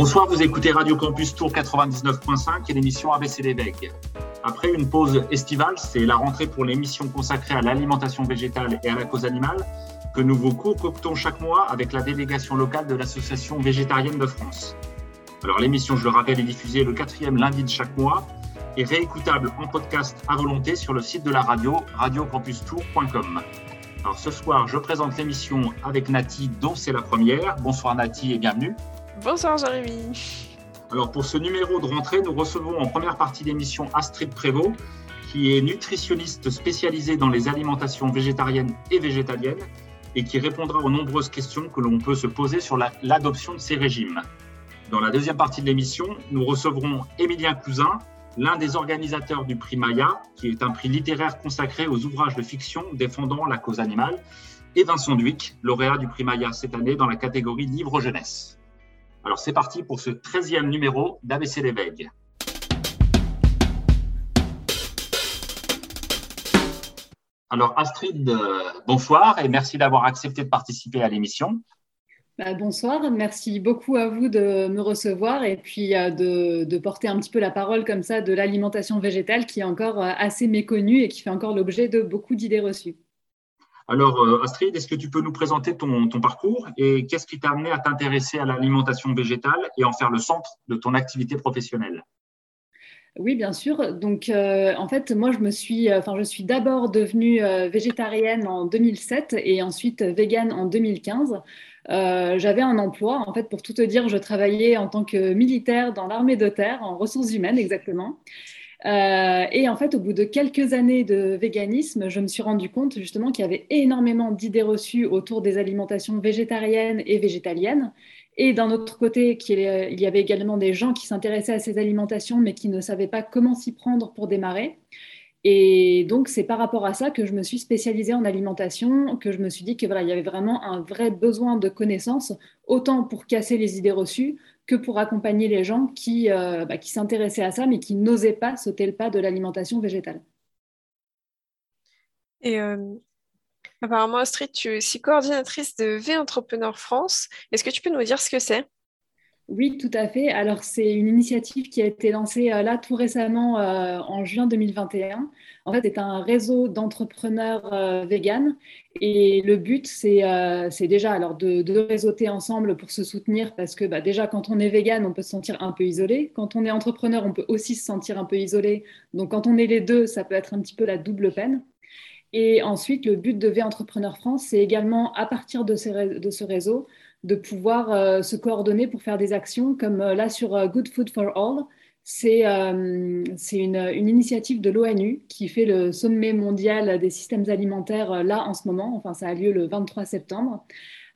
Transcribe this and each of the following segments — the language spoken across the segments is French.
Bonsoir, vous écoutez Radio Campus Tour 99.5 et l'émission ABC Veilles. Après une pause estivale, c'est la rentrée pour l'émission consacrée à l'alimentation végétale et à la cause animale que nous vous concoctons chaque mois avec la délégation locale de l'Association végétarienne de France. Alors l'émission, je le rappelle, est diffusée le quatrième lundi de chaque mois et réécoutable en podcast à volonté sur le site de la radio, radiocampustour.com. Alors ce soir, je présente l'émission avec Nati, dont c'est la première. Bonsoir Nati et bienvenue. Bonsoir Jérémy. Alors pour ce numéro de rentrée, nous recevons en première partie d'émission Astrid Prévost, qui est nutritionniste spécialisée dans les alimentations végétariennes et végétaliennes et qui répondra aux nombreuses questions que l'on peut se poser sur l'adoption de ces régimes. Dans la deuxième partie de l'émission, nous recevrons Émilien Cousin, l'un des organisateurs du prix Maya, qui est un prix littéraire consacré aux ouvrages de fiction défendant la cause animale, et Vincent Duic, lauréat du prix Maya cette année dans la catégorie livre jeunesse. Alors c'est parti pour ce 13e numéro d'ABC l'éveil. Alors Astrid, euh, bonsoir et merci d'avoir accepté de participer à l'émission. Bah, bonsoir, merci beaucoup à vous de me recevoir et puis euh, de, porter un petit peu la parole comme ça de l'alimentation végétale qui est encore euh, assez méconnue et qui fait encore l'objet de beaucoup d'idées reçues. Alors, euh, Astrid, est-ce que tu peux nous présenter ton, parcours et qu'est-ce qui t'a amené à t'intéresser à l'alimentation végétale et en faire le centre de ton activité professionnelle? Oui, bien sûr. Donc, euh, en fait, moi, je euh, suis d'abord devenue végétarienne en 2007 et ensuite végane en 2015. J'avais un emploi, en fait, pour tout te dire, je travaillais en tant que militaire dans l'armée de terre, en ressources humaines exactement. Euh, et en fait, au bout de quelques années de véganisme, je me suis rendu compte justement qu'il y avait énormément d'idées reçues autour des alimentations végétariennes et végétaliennes. Et d'un autre côté, il y avait également des gens qui s'intéressaient à ces alimentations, mais qui ne savaient pas comment s'y prendre pour démarrer. Et donc, c'est par rapport à ça que je me suis spécialisée en alimentation, que je me suis dit que il y avait vraiment un vrai besoin de connaissances, autant pour casser les idées reçues que pour accompagner les gens qui, euh, bah, qui s'intéressaient à ça, mais qui n'osaient pas sauter le pas de l'alimentation végétale. Et euh, apparemment, Astrid, tu es aussi coordinatrice de V Entrepreneur France. Est-ce que tu peux nous dire ce que c'est? Oui, tout à fait. Alors, c'est une initiative qui a été lancée euh, là tout récemment en juin 2021 en fait, c'est un réseau d'entrepreneurs euh, véganes. Et le but, c'est euh, déjà alors de, réseauter ensemble pour se soutenir parce que bah, déjà, quand on est vegan, on peut se sentir un peu isolé. Quand on est entrepreneur, on peut aussi se sentir un peu isolé. Donc, quand on est les deux, ça peut être un petit peu la double peine. Et ensuite, le but de V Entrepreneur France, c'est également, à partir de, ce réseau, de pouvoir euh, se coordonner pour faire des actions comme là sur Good Food for All. C'est euh, une, initiative de l'ONU qui fait le sommet mondial des systèmes alimentaires euh, là en ce moment. Enfin, ça a lieu le 23 septembre.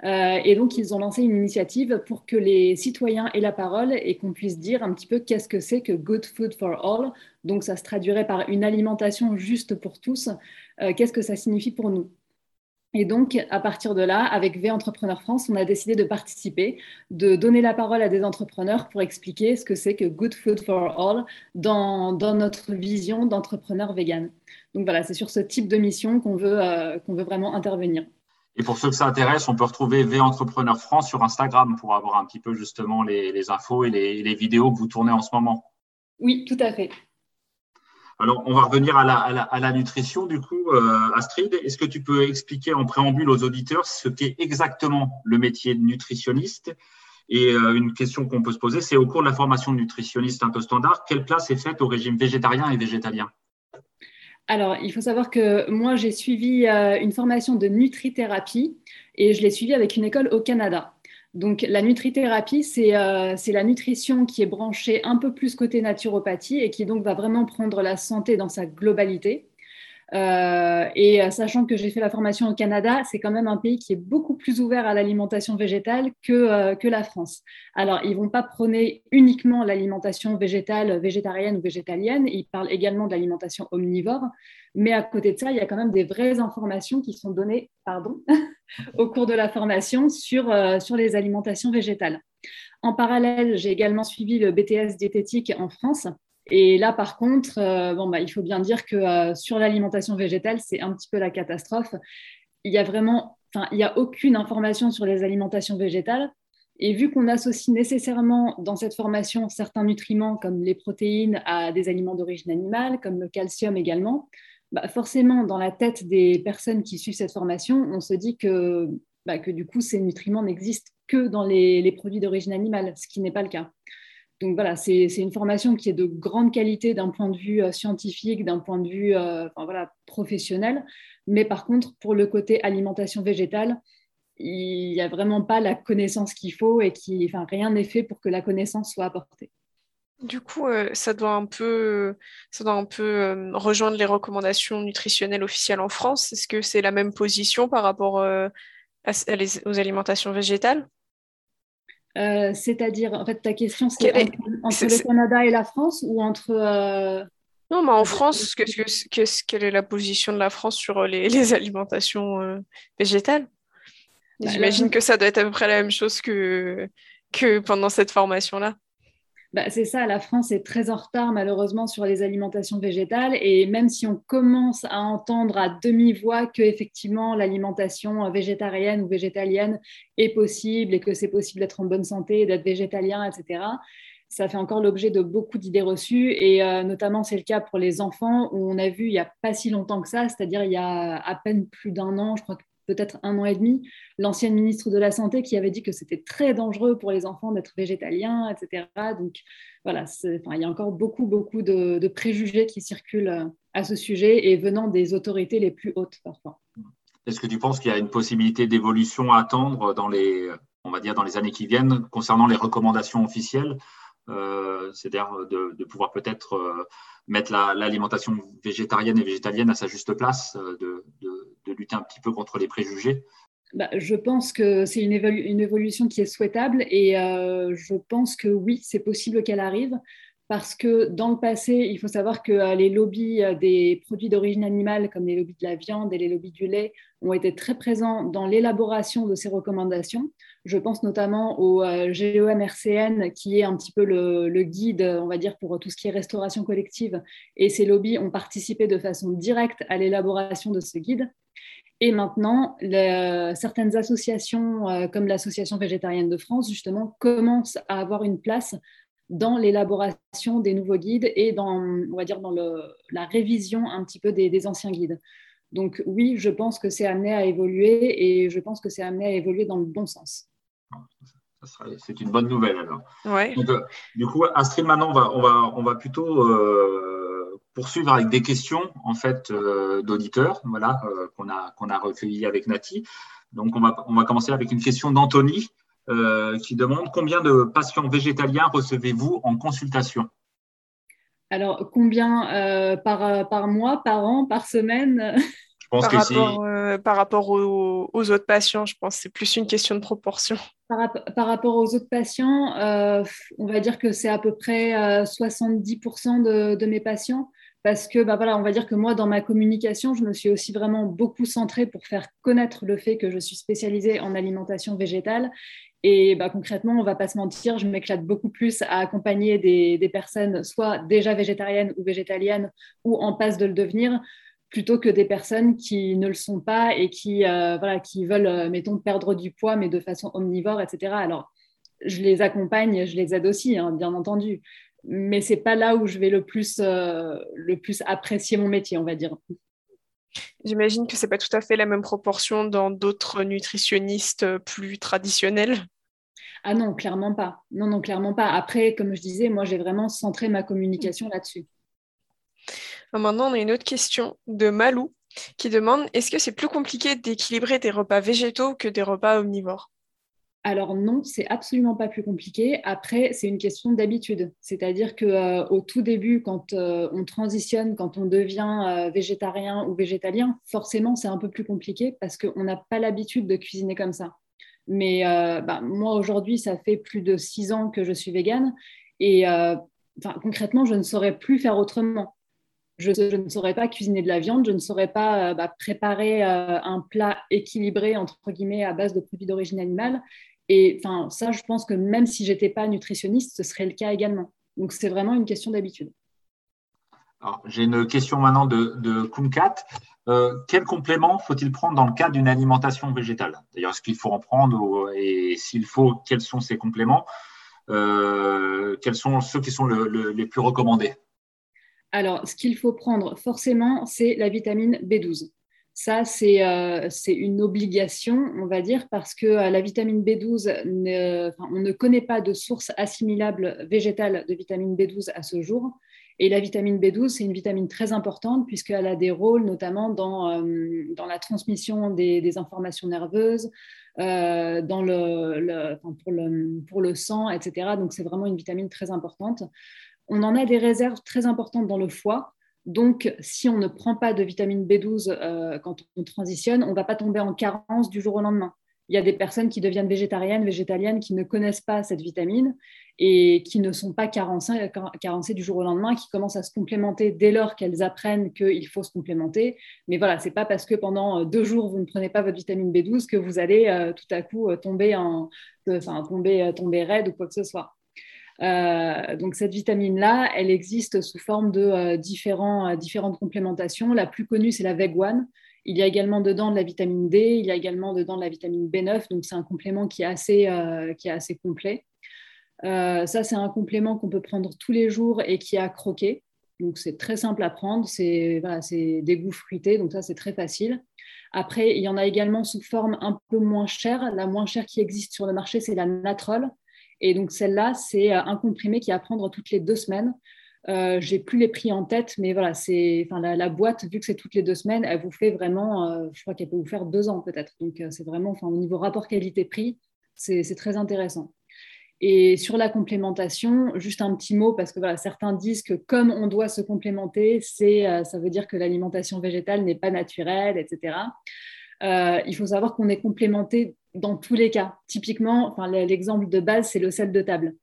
Euh, et donc, ils ont lancé une initiative pour que les citoyens aient la parole et qu'on puisse dire un petit peu qu'est-ce que c'est que Good Food for All. Donc, ça se traduirait par une alimentation juste pour tous. qu'est-ce que ça signifie pour nous? Et donc, à partir de là, avec V Entrepreneur France, on a décidé de participer, de donner la parole à des entrepreneurs pour expliquer ce que c'est que Good Food for All dans, notre vision d'entrepreneur vegan. Donc voilà, c'est sur ce type de mission qu'on veut, euh, qu'on veut vraiment intervenir. Et pour ceux que ça intéresse, on peut retrouver V Entrepreneur France sur Instagram pour avoir un petit peu justement les, infos et les, les vidéos que vous tournez en ce moment. Oui, tout à fait. Alors, on va revenir à la, nutrition, du coup, euh, Astrid. Est-ce que tu peux expliquer en préambule aux auditeurs ce qu'est exactement le métier de nutritionniste? Et euh, une question qu'on peut se poser, c'est au cours de la formation de nutritionniste un peu standard, quelle place est faite au régime végétarien et végétalien? Alors, il faut savoir que moi, j'ai suivi euh, une formation de nutrithérapie et je l'ai suivie avec une école au Canada. Donc la nutrithérapie, euh, c'est la nutrition qui est branchée un peu plus côté naturopathie et qui donc va vraiment prendre la santé dans sa globalité. Euh, et euh, sachant que j'ai fait la formation au Canada, c'est quand même un pays qui est beaucoup plus ouvert à l'alimentation végétale que, que la France. Alors, ils ne vont pas prôner uniquement l'alimentation végétale, végétarienne ou végétalienne, ils parlent également de l'alimentation omnivore, mais à côté de ça, il y a quand même des vraies informations qui sont données pardon, au cours de la formation sur, euh, sur les alimentations végétales. En parallèle, j'ai également suivi le BTS diététique en France. Et là, par contre, euh, bon, bah, il faut bien dire que euh, sur l'alimentation végétale, c'est un petit peu la catastrophe. Il y a vraiment, il n'y a aucune information sur les alimentations végétales. Et vu qu'on associe nécessairement dans cette formation certains nutriments comme les protéines à des aliments d'origine animale, comme le calcium également, bah forcément, dans la tête des personnes qui suivent cette formation, on se dit que, bah, que du coup, ces nutriments n'existent que dans les produits d'origine animale, ce qui n'est pas le cas. Donc voilà, c'est une formation qui est de grande qualité d'un point de vue euh, scientifique, d'un point de vue euh, professionnel. Mais par contre, pour le côté alimentation végétale, il n'y a vraiment pas la connaissance qu'il faut et qui, enfin, rien n'est fait pour que la connaissance soit apportée. Du coup, euh, ça doit un peu, rejoindre les recommandations nutritionnelles officielles en France. Est-ce que c'est la même position par rapport aux alimentations végétales? C'est-à-dire, en fait, ta question, c'est entre, le Canada et la France ou entre... Non, mais en France, quelle est la position de la France sur les alimentations végétales? Bah, J'imagine que ça doit être à peu près la même chose que, que pendant cette formation-là. Bah, c'est ça, la France est très en retard malheureusement sur les alimentations végétales et même si on commence à entendre à demi-voix que effectivement l'alimentation végétarienne ou végétalienne est possible et que c'est possible d'être en bonne santé, d'être végétalien, etc., ça fait encore l'objet de beaucoup d'idées reçues et euh, notamment c'est le cas pour les enfants où on a vu il n'y a pas si longtemps que ça, c'est-à-dire il y a à peine plus d'un an, je crois que peut-être un an et demi, l'ancienne ministre de la Santé qui avait dit que c'était très dangereux pour les enfants d'être végétaliens, etc. Donc voilà, il y a encore beaucoup, beaucoup de, préjugés qui circulent euh, à ce sujet et venant des autorités les plus hautes parfois. Est-ce que tu penses qu'il y a une possibilité d'évolution à attendre dans les, on va dire, dans les années qui viennent concernant les recommandations officielles euh, c'est-à-dire de, pouvoir peut-être euh, mettre l'alimentation végétarienne et végétalienne à sa juste place, de, lutter un petit peu contre les préjugés bah, je pense que c'est une, évolution qui est souhaitable et euh, je pense que oui, c'est possible qu'elle arrive parce que dans le passé, il faut savoir que euh, les lobbies euh, des produits d'origine animale, comme les lobbies de la viande et les lobbies du lait, ont été très présents dans l'élaboration de ces recommandations. Je pense notamment au GEM-RCN, qui est un petit peu le, guide, on va dire, pour tout ce qui est restauration collective. Et ces lobbies ont participé de façon directe à l'élaboration de ce guide. Et maintenant, certaines associations, euh, comme l'Association végétarienne de France, justement, commencent à avoir une place dans l'élaboration des nouveaux guides et dans, on va dire, dans la révision un petit peu des, anciens guides. Donc oui, je pense que c'est amené à évoluer et je pense que c'est amené à évoluer dans le bon sens. C'est une bonne nouvelle alors. Ouais. Euh, du coup, Astrid, maintenant, on va, on va, on va plutôt euh, poursuivre avec des questions en fait euh, d'auditeurs, voilà, euh, qu'on a qu'on a recueillies avec Nati. Donc on va on va commencer avec une question d'Anthony euh, qui demande combien de patients végétaliens recevez-vous en consultation? Alors combien par par mois, par an, par semaine? Pense par, que rapport, par rapport aux, autres patients, je pense que c'est plus une question de proportion. Par, par rapport aux autres patients, on va dire que c'est à peu près 70% de, de, mes patients parce que bah voilà, on va dire que moi, dans ma communication, je me suis aussi vraiment beaucoup centrée pour faire connaître le fait que je suis spécialisée en alimentation végétale. Et bah, concrètement, on ne va pas se mentir, je m'éclate beaucoup plus à accompagner des, personnes soit déjà végétariennes ou végétaliennes ou en passe de le devenir, plutôt que des personnes qui ne le sont pas et qui, euh, voilà, qui veulent, euh, mettons, perdre du poids, mais de façon omnivore, etc. Alors, je les accompagne, je les aide aussi, hein, bien entendu mais c'est pas là où je vais le plus, euh, le plus apprécier mon métier, on va dire. J'imagine que c'est pas tout à fait la même proportion dans d'autres nutritionnistes plus traditionnels. Ah non, clairement pas. Non, non, clairement pas. Après, comme je disais, moi, j'ai vraiment centré ma communication là-dessus. Maintenant, on a une autre question de Malou qui demande est-ce que c'est plus compliqué d'équilibrer des repas végétaux que des repas omnivores? Alors non, c'est absolument pas plus compliqué. Après, c'est une question d'habitude. C'est-à-dire que euh, au tout début, quand euh, on transitionne, quand on devient euh, végétarien ou végétalien, forcément, c'est un peu plus compliqué parce qu'on n'a pas l'habitude de cuisiner comme ça. Mais bah, moi, aujourd'hui, ça fait plus de six ans que je suis végane et concrètement, je ne saurais plus faire autrement. Je, ne saurais pas cuisiner de la viande, je ne saurais pas bah, préparer un plat équilibré, entre guillemets, à base de produits d'origine animale. Et ça, je pense que même si j'étais pas nutritionniste, ce serait le cas également. Donc, c'est vraiment une question d'habitude. J'ai une question maintenant de, de Kumkat. Euh, quel complément faut-il prendre dans le cas d'une alimentation végétale? D'ailleurs, est-ce qu'il faut en prendre et s'il faut, quels sont ces compléments? Euh, Quels sont ceux qui sont les plus recommandés? Alors, ce qu'il faut prendre forcément, c'est la vitamine B12. Ça, euh, c'est une obligation, on va dire, parce que la vitamine B12, on ne connaît pas de source assimilable végétale de vitamine B12 à ce jour. Et la vitamine B12, c'est une vitamine très importante puisqu'elle a des rôles notamment dans, euh, la transmission des, informations nerveuses, euh, dans le, pour, le, pour le sang, etc. Donc c'est vraiment une vitamine très importante. On en a des réserves très importantes dans le foie. Donc, si on ne prend pas de vitamine B12 euh, quand on transitionne, on ne va pas tomber en carence du jour au lendemain il y a des personnes qui deviennent végétariennes, végétaliennes, qui ne connaissent pas cette vitamine et qui ne sont pas carencées, du jour au lendemain, qui commencent à se complémenter dès lors qu'elles apprennent qu'il faut se complémenter. Mais voilà, c'est pas parce que pendant euh, deux jours vous ne prenez pas votre vitamine B12 que vous allez euh, tout à coup tomber, en, tomber raide ou quoi que ce soit. Donc cette vitamine-là, elle existe sous forme de différents, différentes complémentations. La plus connue, c'est la VEG1, il y a également dedans de la vitamine D, il y a également dedans de la vitamine B9, donc c'est un complément qui est assez, euh, qui est assez complet. Euh, ça, c'est un complément qu'on peut prendre tous les jours et qui est à croquer. Donc c'est très simple à prendre, c'est voilà, des goûts fruités, donc ça c'est très facile. Après, il y en a également sous forme un peu moins chère. La moins chère qui existe sur le marché, c'est la Natrol. Et donc celle-là, c'est un comprimé qui est à prendre toutes les deux semaines. Euh, j'ai plus les prix en tête, mais voilà, c'est, enfin, la, boîte, vu que c'est toutes les deux semaines, elle vous fait vraiment, euh, je crois qu'elle peut vous faire deux ans peut-être. Donc, euh, c'est vraiment, enfin, au niveau rapport qualité-prix, c'est, très intéressant. Et sur la complémentation, juste un petit mot, parce que certains disent que comme on doit se complémenter, c'est, ça veut dire que l'alimentation végétale n'est pas naturelle, etc. il faut savoir qu'on est complémenté dans tous les cas. Typiquement, l'exemple de base, c'est le sel de table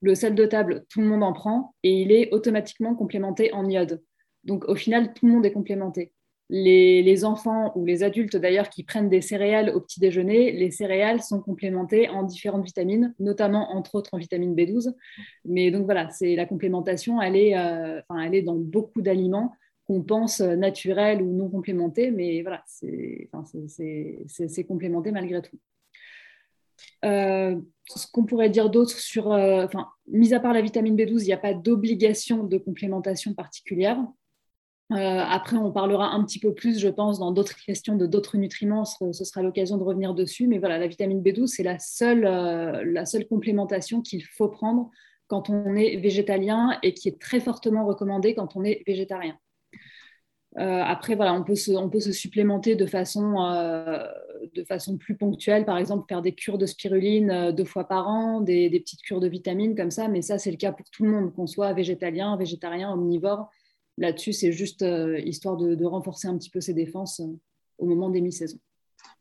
le sel de table, tout le monde en prend et il est automatiquement complémenté en iode. Donc au final, tout le monde est complémenté. Les, enfants ou les adultes d'ailleurs qui prennent des céréales au petit déjeuner, les céréales sont complémentées en différentes vitamines, notamment entre autres en vitamine B12. Mais donc voilà, c'est la complémentation, elle est, euh, elle est dans beaucoup d'aliments qu'on pense naturels ou non complémentés, mais voilà, c'est complémenté malgré tout. Euh, ce qu'on pourrait dire d'autre sur, euh, enfin, mis à part la vitamine B12, il n'y a pas d'obligation de complémentation particulière. Euh, après, on parlera un petit peu plus, je pense, dans d'autres questions de d'autres nutriments. Ce, sera l'occasion de revenir dessus. Mais voilà, la vitamine B12, c'est la seule, la seule complémentation qu'il faut prendre quand on est végétalien et qui est très fortement recommandée quand on est végétarien. Après, voilà, on peut, se, on peut se supplémenter de façon, de façon plus ponctuelle, par exemple faire des cures de spiruline euh, deux fois par an, des, petites cures de vitamines comme ça, mais ça c'est le cas pour tout le monde, qu'on soit végétalien, végétarien, omnivore. Là-dessus, c'est juste histoire de, de, renforcer un petit peu ses défenses au moment des mi-saisons.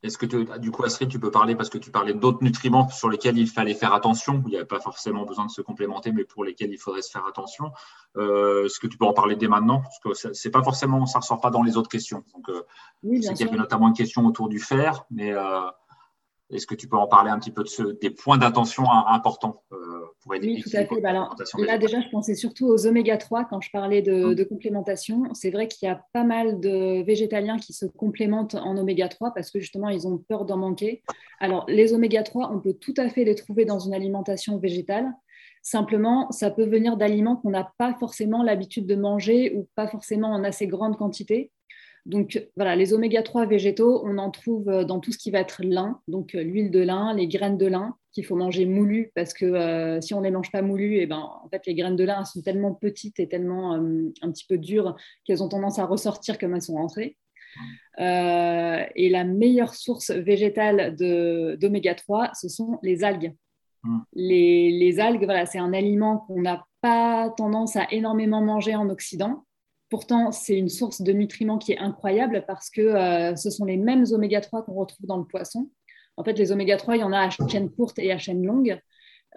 Est-ce que du coup, Astrid, tu peux parler parce que tu parlais d'autres nutriments sur lesquels il fallait faire attention, il n'y avait pas forcément besoin de se complémenter, mais pour lesquels il faudrait se faire attention. Euh, est-ce que tu peux en parler dès maintenant? Parce que c'est pas forcément, ça ressort pas dans les autres questions. Donc, euh, oui, qu'il y avait notamment une question autour du fer, mais euh, est-ce que tu peux en parler un petit peu de ce, des points d'attention importants oui, tout à fait. Bah, là, déjà, je pensais surtout aux oméga 3 quand je parlais de, mmh. complémentation. C'est vrai qu'il y a pas mal de végétaliens qui se complémentent en oméga 3 parce que justement, ils ont peur d'en manquer. Alors, les oméga 3, on peut tout à fait les trouver dans une alimentation végétale. Simplement, ça peut venir d'aliments qu'on n'a pas forcément l'habitude de manger ou pas forcément en assez grande quantité. Donc voilà, les oméga 3 végétaux, on en trouve euh, dans tout ce qui va être lin, donc euh, l'huile de lin, les graines de lin, qu'il faut manger moulues parce que euh, si on ne les mange pas moulues, et eh ben, en fait, les graines de lin sont tellement petites et tellement un petit peu dures qu'elles ont tendance à ressortir comme elles sont rentrées. et la meilleure source végétale d'oméga 3, ce sont les algues. Mmh. Les, les, algues, voilà, c'est un aliment qu'on n'a pas tendance à énormément manger en Occident. Pourtant, c'est une source de nutriments qui est incroyable parce que euh, ce sont les mêmes oméga 3 qu'on retrouve dans le poisson. En fait, les oméga 3, il y en a à chaîne courte et à chaîne longue.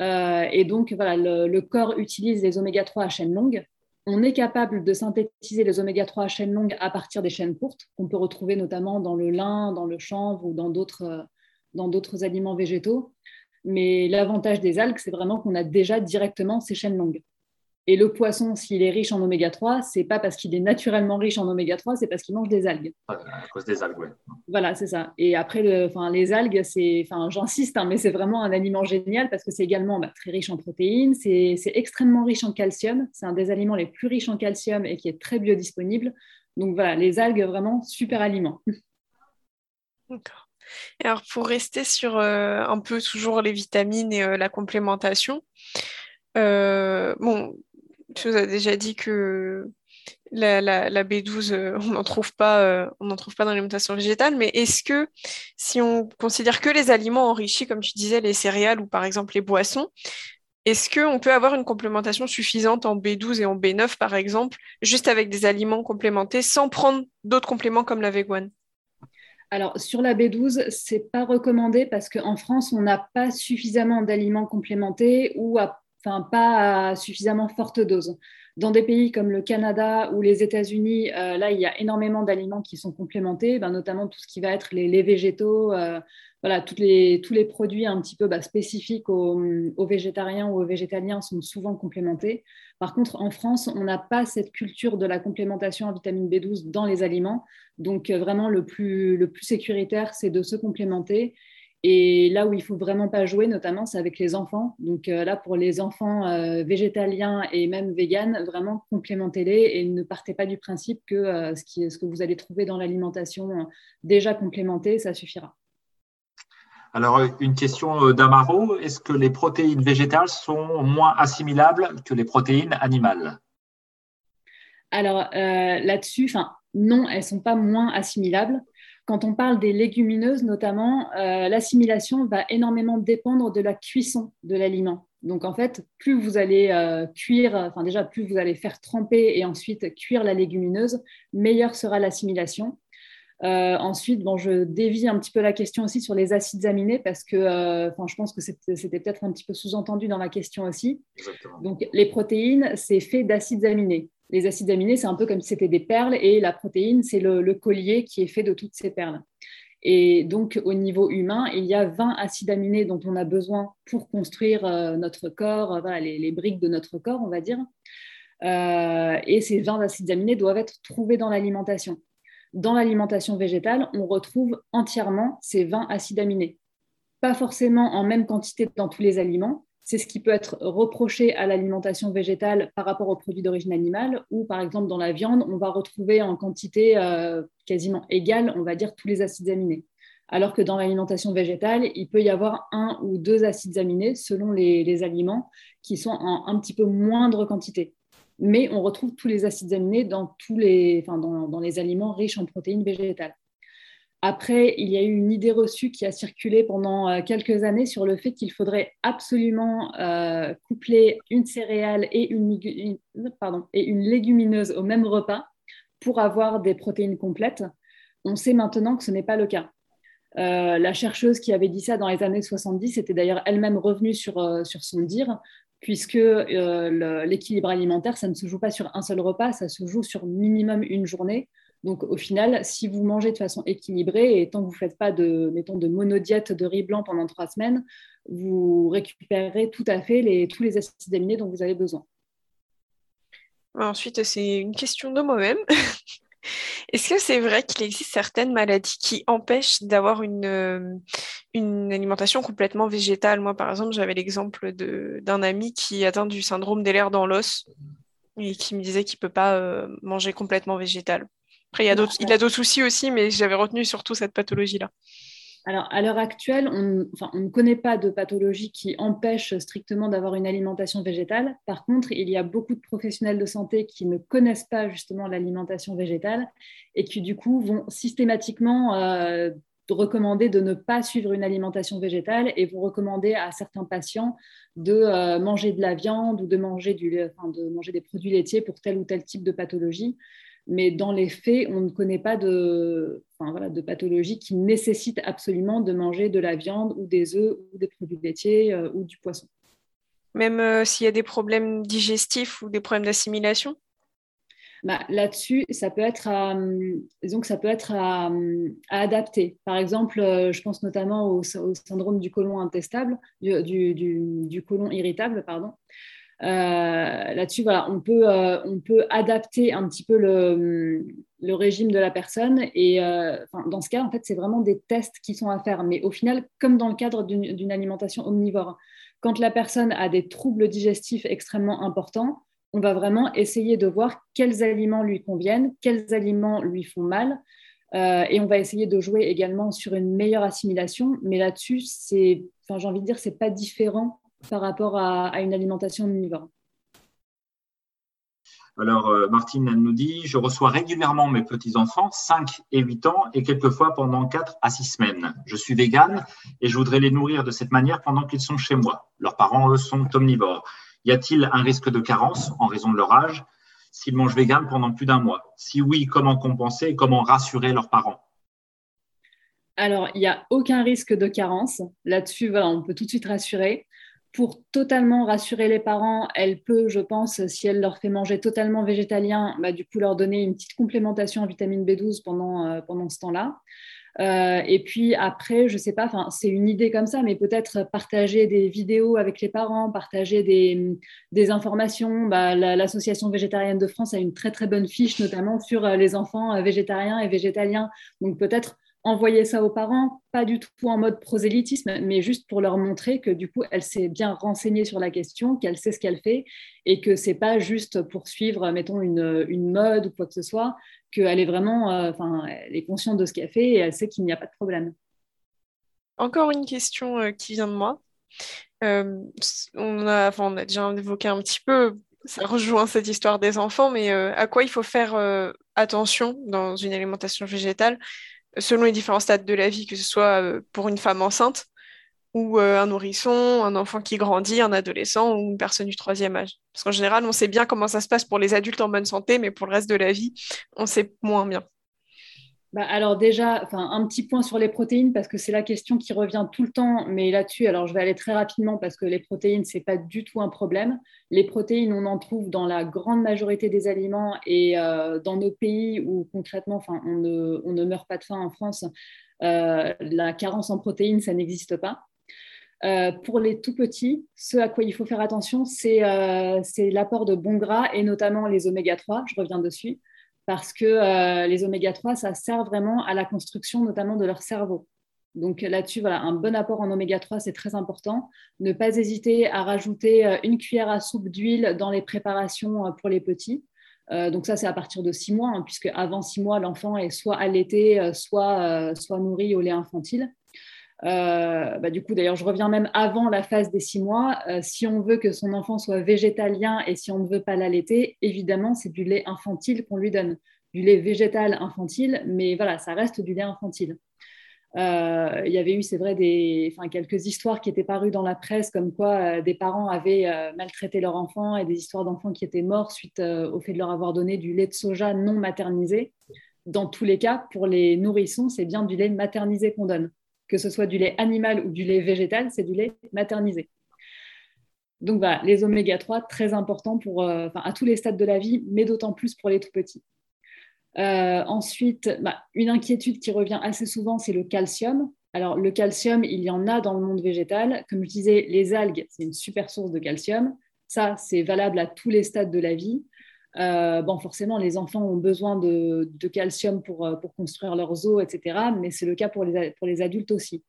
Euh, et donc, le, corps utilise les oméga 3 à chaîne longue. On est capable de synthétiser les oméga 3 à chaîne longue à partir des chaînes courtes, qu'on peut retrouver notamment dans le lin, dans le chanvre ou dans d'autres, euh, dans d'autres aliments végétaux. Mais l'avantage des algues, c'est vraiment qu'on a déjà directement ces chaînes longues. Et le poisson, s'il est riche en oméga 3, c'est pas parce qu'il est naturellement riche en oméga 3, c'est parce qu'il mange des algues. À cause des algues, oui. Voilà, c'est ça. Et après, le, les algues, c'est, enfin, j'insiste, hein, mais c'est vraiment un aliment génial parce que c'est également bah, très riche en protéines, c'est, extrêmement riche en calcium. C'est un des aliments les plus riches en calcium et qui est très biodisponible. Donc voilà, les algues, vraiment super aliment. D'accord. alors, pour rester sur euh, un peu toujours les vitamines et euh, la complémentation, euh, bon, tu nous as déjà dit que la, B12, euh, on n'en trouve pas, euh, trouve pas dans l'alimentation végétale, mais est-ce que si on considère que les aliments enrichis, comme tu disais, les céréales ou par exemple les boissons, est-ce qu'on peut avoir une complémentation suffisante en B12 et en B9, par exemple, juste avec des aliments complémentés, sans prendre d'autres compléments comme la vegan alors, sur la B12, c'est pas recommandé parce qu'en France, on n'a pas suffisamment d'aliments complémentés ou à enfin pas à suffisamment forte dose. Dans des pays comme le Canada ou les États-Unis, euh, là, il y a énormément d'aliments qui sont complémentés, ben, notamment tout ce qui va être les, végétaux, euh, voilà, toutes les, tous les produits un petit peu bah, spécifiques aux, végétariens ou aux végétaliens sont souvent complémentés. Par contre, en France, on n'a pas cette culture de la complémentation en vitamine B12 dans les aliments. Donc, euh, vraiment, le plus, le plus sécuritaire, c'est de se complémenter et là où il faut vraiment pas jouer, notamment, c'est avec les enfants. Donc euh, là, pour les enfants euh, végétaliens et même véganes, vraiment complémentez-les et ne partez pas du principe que euh, ce, qui, ce, que vous allez trouver dans l'alimentation déjà complémentée, ça suffira. Alors, une question d'Amaro, est-ce que les protéines végétales sont moins assimilables que les protéines animales? Alors, là-dessus, non, elles ne sont pas moins assimilables. Quand on parle des légumineuses, notamment, euh, l'assimilation va énormément dépendre de la cuisson de l'aliment. Donc, en fait, plus vous allez euh, cuire, enfin déjà, plus vous allez faire tremper et ensuite cuire la légumineuse, meilleure sera l'assimilation. Euh, ensuite, bon, je dévie un petit peu la question aussi sur les acides aminés parce que je pense que c'était peut-être un petit peu sous-entendu dans ma question aussi. Donc, les protéines, c'est fait d'acides aminés les acides aminés, c'est un peu comme si c'était des perles et la protéine, c'est le, collier qui est fait de toutes ces perles. Et donc, au niveau humain, il y a 20 acides aminés dont on a besoin pour construire euh, notre corps, euh, les, briques de notre corps, on va dire. Euh, et ces 20 acides aminés doivent être trouvés dans l'alimentation. Dans l'alimentation végétale, on retrouve entièrement ces 20 acides aminés. Pas forcément en même quantité dans tous les aliments, c'est ce qui peut être reproché à l'alimentation végétale par rapport aux produits d'origine animale, ou par exemple dans la viande, on va retrouver en quantité euh, quasiment égale, on va dire, tous les acides aminés. Alors que dans l'alimentation végétale, il peut y avoir un ou deux acides aminés selon les, aliments qui sont en un petit peu moindre quantité. Mais on retrouve tous les acides aminés dans, tous dans les aliments riches en protéines végétales. Après, il y a eu une idée reçue qui a circulé pendant euh, quelques années sur le fait qu'il faudrait absolument euh, coupler une céréale et une, légumineuse au même repas pour avoir des protéines complètes. On sait maintenant que ce n'est pas le cas. Euh, la chercheuse qui avait dit ça dans les années 70 était d'ailleurs elle-même revenue sur, sur son dire, puisque l'équilibre alimentaire, ça ne se joue pas sur un seul repas, ça se joue sur minimum une journée. Donc au final, si vous mangez de façon équilibrée et tant que vous ne faites pas de, mettons, de monodiète de riz blanc pendant trois semaines, vous récupérerez tout à fait les, tous les acides aminés dont vous avez besoin. Ensuite, c'est une question de moi-même. Est-ce que c'est vrai qu'il existe certaines maladies qui empêchent d'avoir une, euh, une alimentation complètement végétale? Moi, par exemple, j'avais l'exemple d'un ami qui atteint du syndrome des lèvres dans l'os et qui me disait qu'il ne peut pas euh, manger complètement végétal. Après, il, y a d'autres, il a d'autres soucis aussi, mais j'avais retenu surtout cette pathologie-là. Alors, à l'heure actuelle, on, on, ne connaît pas de pathologie qui empêche strictement d'avoir une alimentation végétale. Par contre, il y a beaucoup de professionnels de santé qui ne connaissent pas justement l'alimentation végétale et qui, du coup, vont systématiquement euh, recommander de ne pas suivre une alimentation végétale et vont recommander à certains patients de euh, manger de la viande ou de manger, du, enfin, de manger des produits laitiers pour tel ou tel type de pathologie mais dans les faits, on ne connaît pas de, de pathologie qui nécessite absolument de manger de la viande ou des œufs ou des produits laitiers euh, ou du poisson. Même euh, s'il y a des problèmes digestifs ou des problèmes d'assimilation? Bah, Là-dessus, ça peut être, à, ça peut être à, adapter. Par exemple, euh, je pense notamment au, syndrome du côlon intestable, du, du, du, côlon irritable, pardon. Là-dessus, voilà, on peut, on peut adapter un petit peu le, le régime de la personne. Et dans ce cas, en fait, c'est vraiment des tests qui sont à faire. Mais au final, comme dans le cadre d'une alimentation omnivore, quand la personne a des troubles digestifs extrêmement importants, on va vraiment essayer de voir quels aliments lui conviennent, quels aliments lui font mal. Euh, et on va essayer de jouer également sur une meilleure assimilation. Mais là-dessus, c'est, j'ai envie de dire, c'est pas différent par rapport à, une alimentation omnivore. Alors, euh, Martine, elle nous dit Je reçois régulièrement mes petits-enfants, 5 et 8 ans, et quelquefois pendant 4 à 6 semaines. Je suis végane et je voudrais les nourrir de cette manière pendant qu'ils sont chez moi. Leurs parents, eux, sont omnivores. Y a-t-il un risque de carence en raison de leur âge s'ils mangent vegan pendant plus d'un mois? Si oui, comment compenser et comment rassurer leurs parents? Alors, il n'y a aucun risque de carence. Là-dessus, voilà, on peut tout de suite rassurer. Pour totalement rassurer les parents, elle peut, je pense, si elle leur fait manger totalement végétalien, bah, du coup leur donner une petite complémentation en vitamine B12 pendant, euh, pendant ce temps-là. Euh, et puis après, je sais pas, c'est une idée comme ça, mais peut-être partager des vidéos avec les parents, partager des, informations. Bah, L'Association végétarienne de France a une très très bonne fiche, notamment sur euh, les enfants végétariens et végétaliens. Donc peut-être envoyer ça aux parents, pas du tout en mode prosélytisme, mais juste pour leur montrer que du coup, elle s'est bien renseignée sur la question, qu'elle sait ce qu'elle fait et que c'est pas juste pour suivre, mettons, une, une, mode ou quoi que ce soit, qu'elle est vraiment, euh, enfin, elle est consciente de ce qu'elle fait et elle sait qu'il n'y a pas de problème. Encore une question euh, qui vient de moi. Euh, on, a, on a déjà évoqué un petit peu, ça rejoint cette histoire des enfants, mais à quoi il faut faire attention dans une alimentation végétale? Selon les différents stades de la vie, que ce soit euh, pour une femme enceinte ou euh, un nourrisson, un enfant qui grandit, un adolescent ou une personne du troisième âge. Parce qu'en général, on sait bien comment ça se passe pour les adultes en bonne santé, mais pour le reste de la vie, on sait moins bien. Bah, alors déjà, un petit point sur les protéines parce que c'est la question qui revient tout le temps, mais là-dessus, alors je vais aller très rapidement parce que les protéines c'est pas du tout un problème. Les protéines, on en trouve dans la grande majorité des aliments et euh, dans nos pays où concrètement, enfin, on ne, on ne meurt pas de faim en France, euh, la carence en protéines, ça n'existe pas. Euh, pour les tout petits, ce à quoi il faut faire attention, c'est l'apport de bons gras et notamment les oméga 3, je reviens dessus parce que euh, les oméga 3, ça sert vraiment à la construction notamment de leur cerveau. Donc là-dessus, voilà, un bon apport en oméga 3, c'est très important. Ne pas hésiter à rajouter euh, une cuillère à soupe d'huile dans les préparations euh, pour les petits. donc ça, c'est à partir de six mois, hein, puisque avant six mois, l'enfant est soit allaité, soit, soit nourri au lait infantile. Euh, bah, du coup, d'ailleurs, je reviens même avant la phase des six mois. Euh, si on veut que son enfant soit végétalien et si on ne veut pas l'allaiter, évidemment, c'est du lait infantile qu'on lui donne. Du lait végétal infantile, mais voilà, ça reste du lait infantile. Euh, il y avait eu, c'est vrai, des, enfin, quelques histoires qui étaient parues dans la presse, comme quoi des parents avaient maltraité leur enfant et des histoires d'enfants qui étaient morts suite au fait de leur avoir donné du lait de soja non maternisé. Dans tous les cas, pour les nourrissons, c'est bien du lait maternisé qu'on donne que ce soit du lait animal ou du lait végétal, c'est du lait maternisé. Donc voilà, les oméga 3, très importants pour, euh, à tous les stades de la vie, mais d'autant plus pour les tout petits. Euh, ensuite, bah, une inquiétude qui revient assez souvent, c'est le calcium. Alors, le calcium, il y en a dans le monde végétal. Comme je disais, les algues, c'est une super source de calcium. Ça, c'est valable à tous les stades de la vie. Euh, bon, forcément, les enfants ont besoin de, calcium pour, euh, pour, construire leurs os, etc. Mais c'est le cas pour les, pour les adultes aussi.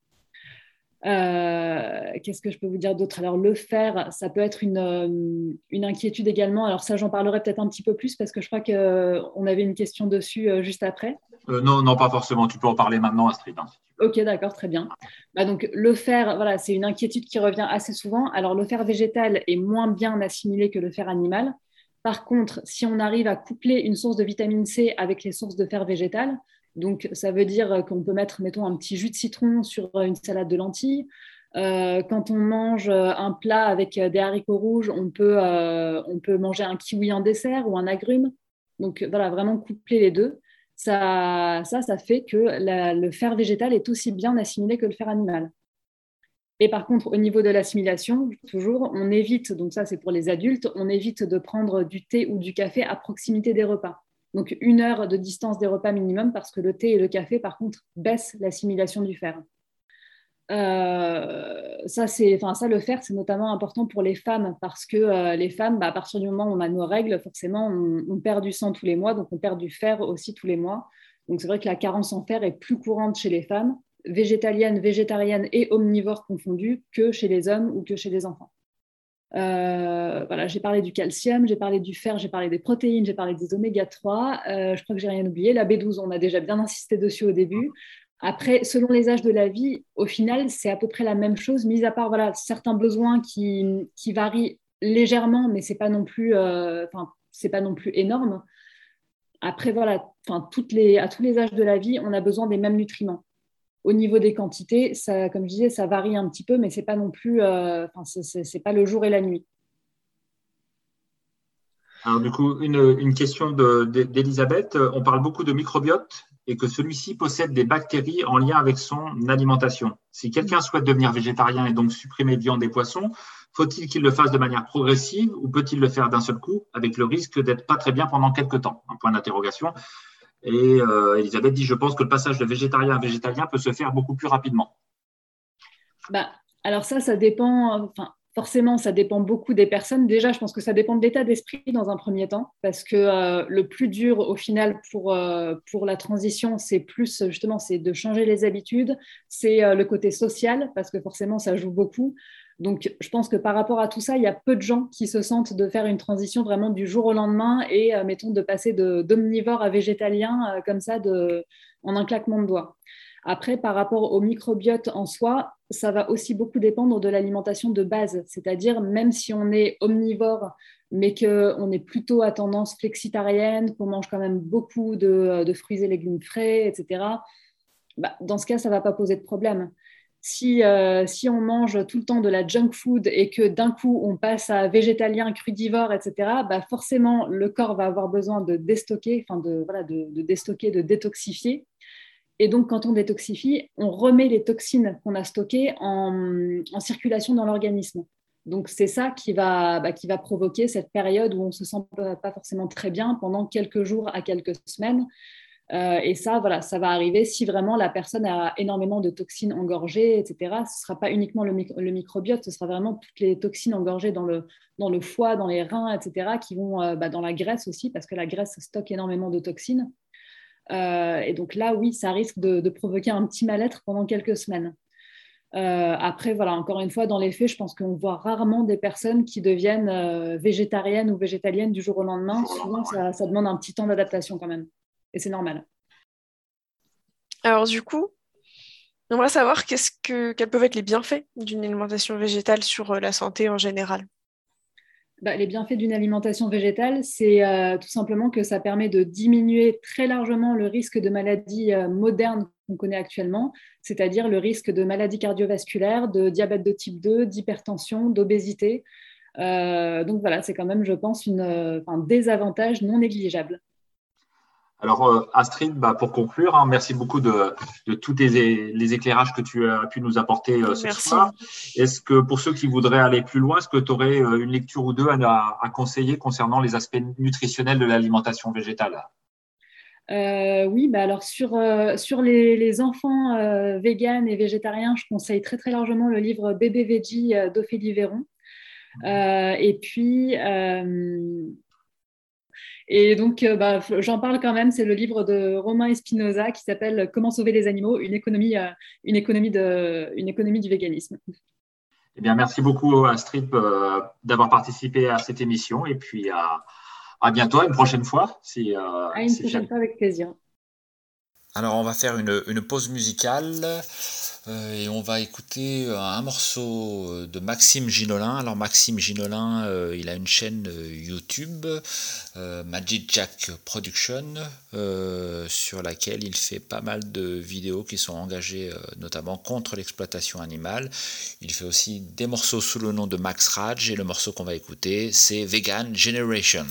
Euh, qu'est-ce que je peux vous dire d'autre? Alors, le fer, ça peut être une, une inquiétude également. Alors, ça, j'en parlerai peut-être un petit peu plus parce que je crois qu'on avait une question dessus juste après. non, non, pas forcément. Tu peux en parler maintenant, Astrid. Hein, ok, d'accord, très bien. Bah, donc, le fer, voilà, c'est une inquiétude qui revient assez souvent. Alors, le fer végétal est moins bien assimilé que le fer animal. Par contre, si on arrive à coupler une source de vitamine C avec les sources de fer végétal, donc ça veut dire qu'on peut mettre, mettons, un petit jus de citron sur une salade de lentilles. Euh, quand on mange un plat avec des haricots rouges, on peut, euh, manger un kiwi en dessert ou un agrume. Donc voilà, vraiment coupler les deux. Ça, ça, ça fait que le fer végétal est aussi bien assimilé que le fer animal. Et par contre, au niveau de l'assimilation, toujours, on évite, donc ça c'est pour les adultes, on évite de prendre du thé ou du café à proximité des repas. Donc une heure de distance des repas minimum parce que le thé et le café, par contre, baissent l'assimilation du fer. ça, c'est, enfin, ça, le faire, c'est notamment important pour les femmes parce que les femmes, bah, à partir du moment où on a nos règles, forcément, on, perd du sang tous les mois, donc on perd du fer aussi tous les mois. Donc c'est vrai que la carence en fer est plus courante chez les femmes, végétaliennes, végétariennes et omnivores confondues, que chez les hommes ou que chez les enfants. Euh, voilà, j'ai parlé du calcium, j'ai parlé du fer, j'ai parlé des protéines, j'ai parlé des oméga 3. Euh, je crois que j'ai rien oublié. La B12, on a déjà bien insisté dessus au début. Après, selon les âges de la vie, au final, c'est à peu près la même chose, mis à part voilà, certains besoins qui, varient légèrement, mais c'est pas non plus, euh, pas non plus énorme. Après, voilà, à tous les âges de la vie, on a besoin des mêmes nutriments. Au niveau des quantités, ça, comme je disais, ça varie un petit peu, mais c'est pas non plus, euh, pas le jour et la nuit. Du coup, une, question d'Elisabeth. On parle beaucoup de microbiote et que celui-ci possède des bactéries en lien avec son alimentation. Si quelqu'un souhaite devenir végétarien et donc supprimer viande et poissons, faut-il qu'il le fasse de manière progressive ou peut-il le faire d'un seul coup avec le risque d'être pas très bien pendant quelques temps? Un point d'interrogation. Et euh, Elisabeth dit, je pense que le passage de végétarien à végétalien peut se faire beaucoup plus rapidement. Bah, alors ça, ça dépend, enfin, forcément, ça dépend beaucoup des personnes. Déjà, je pense que ça dépend de l'état d'esprit dans un premier temps, parce que euh, le plus dur au final pour, euh, pour la transition, c'est plus justement, c'est de changer les habitudes, c'est le côté social, parce que forcément, ça joue beaucoup. Donc, je pense que par rapport à tout ça, il y a peu de gens qui se sentent de faire une transition vraiment du jour au lendemain et, euh, mettons, de passer d'omnivore à végétalien euh, comme ça en un claquement de doigts. Après, par rapport au microbiote en soi, ça va aussi beaucoup dépendre de l'alimentation de base. C'est-à-dire, même si on est omnivore, mais qu'on est plutôt à tendance flexitarienne, qu'on mange quand même beaucoup de, fruits et légumes frais, etc., bah, dans ce cas, ça ne va pas poser de problème si, euh, si on mange tout le temps de la junk food et que d'un coup on passe à végétalien, crudivore, etc., bah forcément le corps va avoir besoin de déstocker, enfin de, voilà, de, déstocker, de détoxifier. Et donc quand on détoxifie, on remet les toxines qu'on a stockées en, circulation dans l'organisme. Donc c'est ça qui va, bah, qui va provoquer cette période où on se sent pas forcément très bien pendant quelques jours à quelques semaines. Euh, et ça, voilà, ça va arriver si vraiment la personne a énormément de toxines engorgées, etc. Ce ne sera pas uniquement le, microbiote, ce sera vraiment toutes les toxines engorgées dans le, foie, dans les reins, etc., qui vont euh, bah, dans la graisse aussi, parce que la graisse stocke énormément de toxines. Euh, et donc là, oui, ça risque de, provoquer un petit mal-être pendant quelques semaines. après, voilà, encore une fois, dans les faits, je pense qu'on voit rarement des personnes qui deviennent végétariennes ou végétaliennes du jour au lendemain. Souvent, ça demande un petit temps d'adaptation quand même et c'est normal. Alors du coup, on va savoir qu'est-ce que, quels peuvent être les bienfaits d'une alimentation végétale sur euh, la santé en général. Bah, les bienfaits d'une alimentation végétale, c'est euh, tout simplement que ça permet de diminuer très largement le risque de maladies euh, modernes qu'on connaît actuellement, c'est-à-dire le risque de maladies cardiovasculaires, de diabète de type 2, d'hypertension, d'obésité. donc voilà, c'est quand même, je pense, une, un désavantage non négligeable. Alors euh, Astrid, bah, pour conclure, hein, merci beaucoup de, tous les éclairages que tu as pu nous apporter euh, ce soir. Est-ce que pour ceux qui voudraient aller plus loin, est-ce que tu aurais euh, une lecture ou deux à, conseiller concernant les aspects nutritionnels de l'alimentation végétale? Oui, bah alors sur, sur les, enfants véganes et végétariens, je conseille très très largement le livre Bébé Veggie d'Ophélie Véron. et puis, et donc, euh, bah, j'en parle quand même. C'est le livre de Romain Espinoza qui s'appelle Comment sauver les animaux, une économie, euh, une économie, de, une économie du véganisme. Eh bien, merci beaucoup Astrid euh, d'avoir participé à cette émission et puis à, à bientôt, à une prochaine fois. Si, à une prochaine fois avec plaisir. Alors on va faire une, pause musicale euh, et on va écouter un morceau de Maxime Ginolin. Alors Maxime Ginolin, euh, il a une chaîne YouTube, euh, Magic Jack Production, sur laquelle il fait pas mal de vidéos qui sont engagées notamment contre l'exploitation animale. Il fait aussi des morceaux sous le nom de Max Raj et le morceau qu'on va écouter c'est Vegan Generation.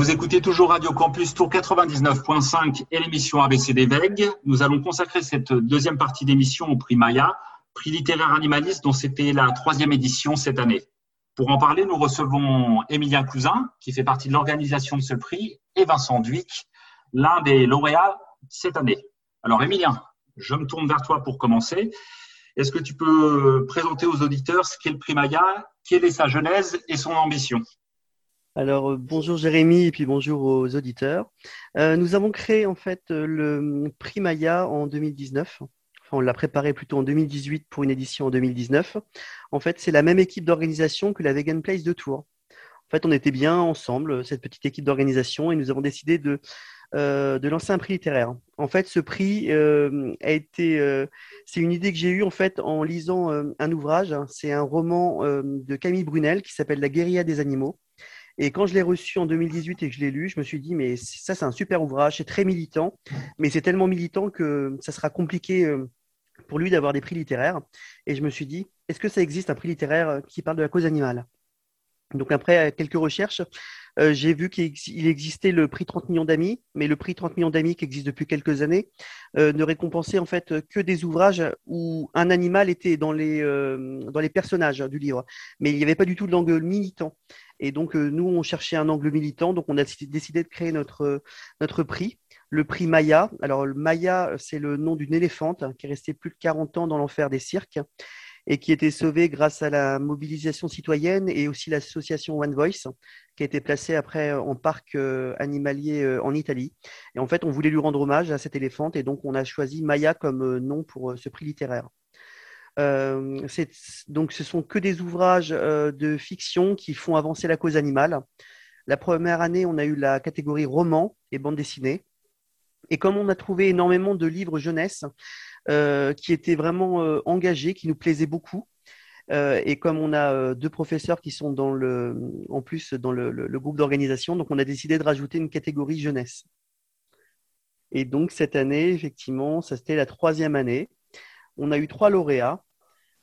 Vous écoutez toujours Radio Campus Tour 99.5 et l'émission ABCD VEG. Nous allons consacrer cette deuxième partie d'émission au prix Maya, prix littéraire animaliste dont c'était la troisième édition cette année. Pour en parler, nous recevons Émilien Cousin, qui fait partie de l'organisation de ce prix, et Vincent Duic, l'un des lauréats cette année. Alors, Émilien, je me tourne vers toi pour commencer. Est-ce que tu peux présenter aux auditeurs ce qu'est le prix Maya, quelle est sa genèse et son ambition? Alors, euh, bonjour Jérémy et puis bonjour aux auditeurs. Euh, nous avons créé en fait euh, le prix Maya en 2019. Enfin, on l'a préparé plutôt en 2018 pour une édition en 2019. En fait, c'est la même équipe d'organisation que la Vegan Place de Tours. En fait, on était bien ensemble, cette petite équipe d'organisation, et nous avons décidé de, de lancer un prix littéraire. En fait, ce prix a été, c'est une idée que j'ai eue en fait en lisant un ouvrage. C'est un roman de Camille Brunel qui s'appelle La guérilla des animaux. Et quand je l'ai reçu en 2018 et que je l'ai lu, je me suis dit, mais ça, c'est un super ouvrage, c'est très militant, mais c'est tellement militant que ça sera compliqué euh, pour lui d'avoir des prix littéraires. Et je me suis dit, est-ce que ça existe un prix littéraire euh, qui parle de la cause animale? Donc après quelques recherches, euh, j'ai vu qu'il existait le prix 30 millions d'amis, mais le prix 30 millions d'amis qui existe depuis quelques années ne récompensait en fait que des ouvrages où un animal était dans les, dans les personnages du livre, mais il n'y avait pas du tout de l'angle militant. Et donc, euh, nous, on cherchait un angle militant, donc on a décidé de créer notre, prix, le prix Maya. Alors, le Maya, c'est le nom d'une éléphante qui est restée plus de 40 ans dans l'enfer des cirques et qui a été sauvée grâce à la mobilisation citoyenne et aussi l'association One Voice, qui a été placée après en parc euh, animalier euh, en Italie. Et en fait, on voulait lui rendre hommage à cette éléphante, et donc on a choisi Maya comme nom pour ce prix littéraire. Euh, donc, ce sont que des ouvrages euh, de fiction qui font avancer la cause animale. La première année, on a eu la catégorie roman et bande dessinée. Et comme on a trouvé énormément de livres jeunesse euh, qui étaient vraiment engagés, qui nous plaisaient beaucoup, et comme on a deux professeurs qui sont dans le, en plus dans le groupe d'organisation, donc on a décidé de rajouter une catégorie jeunesse. Et donc cette année, effectivement, ça c'était la troisième année. On a eu trois lauréats.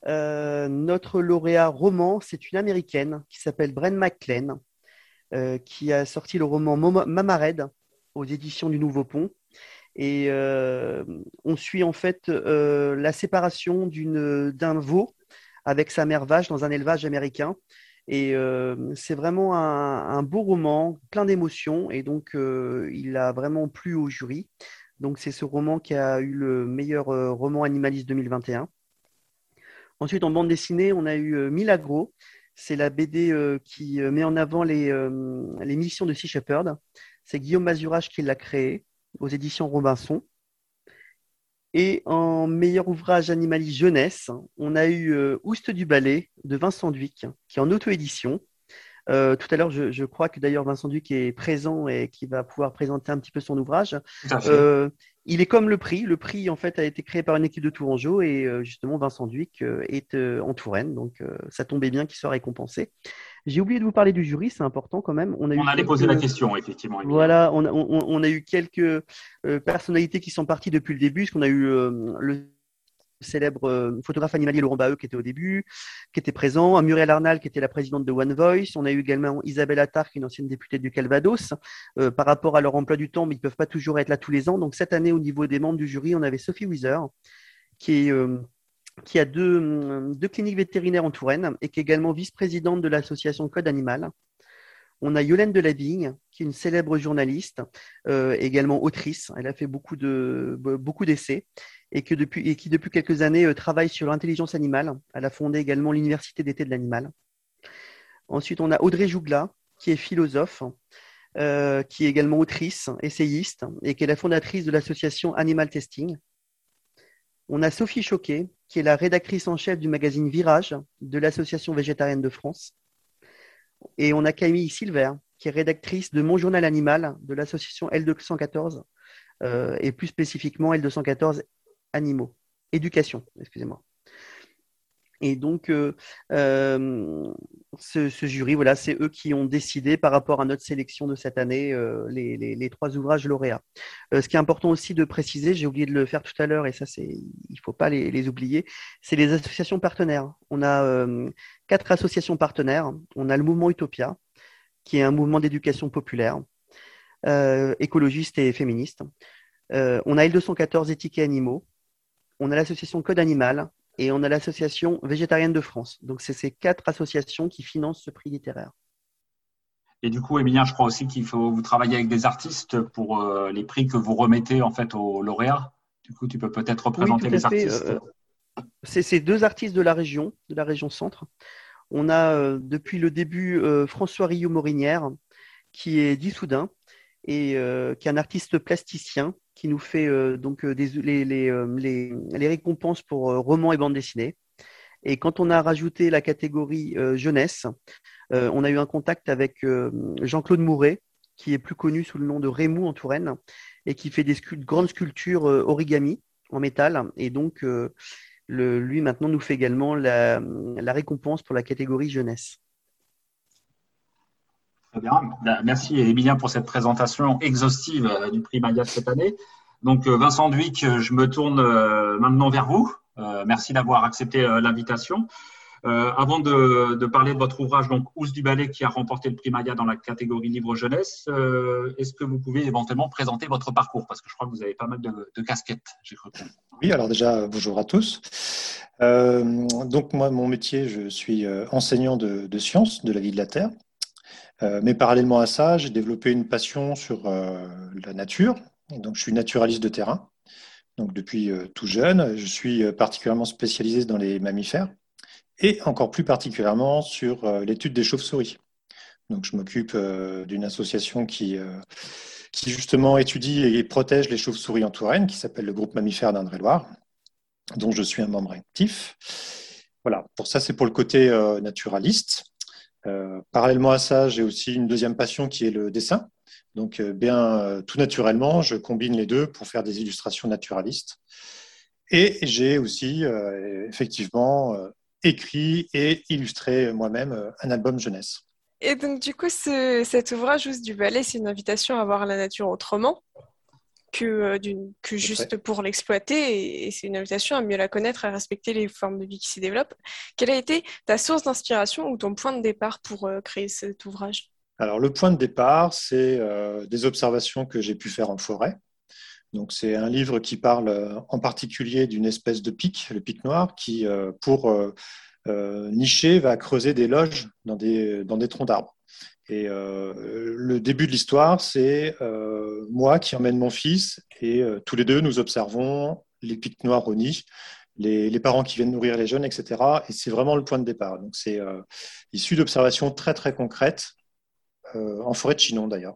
Euh, notre lauréat roman, c'est une américaine qui s'appelle Bren McLean, euh, qui a sorti le roman Mamared aux éditions du Nouveau Pont. Et euh, on suit en fait la séparation d'un veau avec sa mère vache dans un élevage américain. Et c'est vraiment un, beau roman, plein d'émotions. Et donc, il a vraiment plu au jury. Donc, c'est ce roman qui a eu le meilleur roman animaliste 2021. Ensuite, en bande dessinée, on a eu euh, Milagro. C'est la BD euh, qui euh, met en avant les, les missions de Sea Shepherd. C'est Guillaume Mazurage qui l'a créé aux éditions Robinson. Et en meilleur ouvrage animaliste jeunesse, on a eu Ouste du ballet de Vincent Duic, qui est en auto-édition. tout à l'heure, je, crois que d'ailleurs Vincent Duc est présent et qui va pouvoir présenter un petit peu son ouvrage il est comme le prix. Le prix, en fait, a été créé par une équipe de Tourangeau et euh, justement, Vincent Duic euh, est euh, en Touraine. Donc, ça tombait bien qu'il soit récompensé. J'ai oublié de vous parler du jury, c'est important quand même. On, a on allait poser la question, effectivement. Voilà, on a, eu quelques personnalités qui sont parties depuis le début, parce qu'on a eu le célèbre euh, photographe animalier Laurent Baheux qui était au début, qui était présent, Muriel Arnal qui était la présidente de One Voice, on a eu également Isabelle Attard qui est une ancienne députée du Calvados. Euh, par rapport à leur emploi du temps, ils ne peuvent pas toujours être là tous les ans. Donc cette année, au niveau des membres du jury, on avait Sophie Weiser qui euh, qui a deux, cliniques vétérinaires en Touraine et qui est également vice-présidente de l'association Code Animal. On a Yolène Delavigne, qui est une célèbre journaliste, également autrice. Elle a fait beaucoup d'essais et, que depuis, et qui depuis quelques années travaille sur l'intelligence animale. Elle a fondé également l'Université d'été de l'animal. Ensuite, on a Audrey Jougla, qui est philosophe, euh, qui est également autrice, essayiste, et qui est la fondatrice de l'association Animal Testing. On a Sophie Choquet, qui est la rédactrice en chef du magazine Virage de l'Association végétarienne de France. Et on a Camille Silver, qui est rédactrice de Mon Journal Animal de l'association L214, euh, et plus spécifiquement L214 Animaux. Éducation, excusez-moi. Et donc, euh, euh, ce, jury, voilà, c'est eux qui ont décidé par rapport à notre sélection de cette année euh, les, trois ouvrages lauréats. ce qui est important aussi de préciser, j'ai oublié de le faire tout à l'heure, et ça, il ne faut pas les, oublier, c'est les associations partenaires. On a quatre associations partenaires. On a le mouvement Utopia, qui est un mouvement d'éducation populaire, écologiste et féministe. on a L214 Éthiques et Animaux. On a l'association Code Animal et on a l'association végétarienne de France. Donc, c'est ces quatre associations qui financent ce prix littéraire. Et du coup, Emilien, je crois aussi qu'il faut vous travailler avec des artistes pour euh, les prix que vous remettez en fait aux lauréats. Du coup, tu peux peut-être représenter les artistes. Euh, c'est ces deux artistes de la région, de la région centre. On a euh, depuis le début François Rio Morinière, qui est d'Issoudun et qui est un artiste plasticien qui nous fait euh, donc euh, des, euh, les, les, récompenses pour romans et bandes dessinées. Et quand on a rajouté la catégorie jeunesse, on a eu un contact avec Jean-Claude Mouret, qui est plus connu sous le nom de Rémou en Touraine, et qui fait des grandes sculptures origami en métal. Et donc, le, lui maintenant nous fait également la, la récompense pour la catégorie jeunesse. Ben, merci Emilien pour cette présentation exhaustive euh, du prix Maya cette année. Donc euh, Vincent Duic, euh, je me tourne maintenant vers vous. Merci d'avoir accepté l'invitation. avant de, parler de votre ouvrage, donc Ous du Ballet, qui a remporté le prix Maya dans la catégorie livre jeunesse, est-ce que vous pouvez éventuellement présenter votre parcours? Parce que je crois que vous avez pas mal de, casquettes. Oui, alors déjà, bonjour à tous. donc moi, mon métier, je suis enseignant de sciences de la vie de la Terre. Euh, mais parallèlement à ça, j'ai développé une passion sur euh, la nature. donc, je suis naturaliste de terrain. Donc, depuis euh, tout jeune, je suis particulièrement spécialisé dans les mammifères et encore plus particulièrement sur l'étude des chauves-souris. Donc, je m'occupe d'une association qui, qui justement étudie et protège les chauves-souris en Touraine, qui s'appelle le groupe mammifère d'Indre-et-Loire, dont je suis un membre actif. Voilà, pour ça, c'est pour le côté naturaliste. Euh, parallèlement à ça, j'ai aussi une deuxième passion qui est le dessin. Donc, euh, bien euh, tout naturellement, je combine les deux pour faire des illustrations naturalistes. Et j'ai aussi effectivement écrit et illustré moi-même un album jeunesse. Et donc, du coup, cet ouvrage, du ballet, c'est une invitation à voir la nature autrement que, euh, que juste pour l'exploiter. Et, c'est une invitation à mieux la connaître, à respecter les formes de vie qui s'y développent. Quelle a été ta source d'inspiration ou ton point de départ pour euh, créer cet ouvrage? Alors, le point de départ, c'est euh, des observations que j'ai pu faire en forêt. Donc, c'est un livre qui parle en particulier d'une espèce de pic, le pic noir, qui, pour nicher, va creuser des loges dans des, dans des troncs d'arbres. Et euh, le début de l'histoire, c'est euh, moi qui emmène mon fils et euh, tous les deux, nous observons les pics noirs au nid, les, parents qui viennent nourrir les jeunes, etc. Et c'est vraiment le point de départ. Donc c'est issu d'observations très très concrètes en forêt de Chinon d'ailleurs.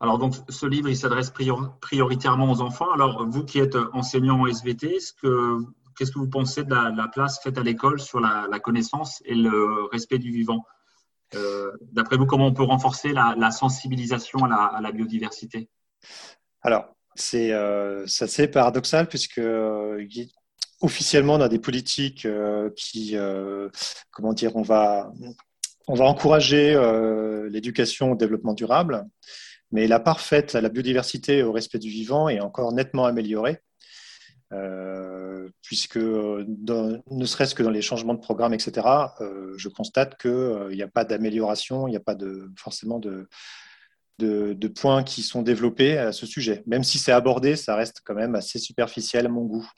Alors donc ce livre, il s'adresse prioritairement aux enfants. Alors vous qui êtes enseignant en SVT, qu'est-ce que vous pensez de la, place faite à l'école sur la, connaissance et le respect du vivant? D'après vous, comment on peut renforcer la, sensibilisation à la, biodiversité? Alors, c'est euh, assez paradoxal puisque euh, officiellement, on a des politiques qui, comment dire, on va, on va encourager l'éducation au développement durable, mais la part faite à la biodiversité et au respect du vivant est encore nettement améliorée. Euh, puisque ne serait-ce que dans les changements de programme, etc., euh, je constate qu'il n'y euh, a pas d'amélioration, il n'y a pas de, forcément de, points qui sont développés à ce sujet. Même si c'est abordé, ça reste quand même assez superficiel à mon goût.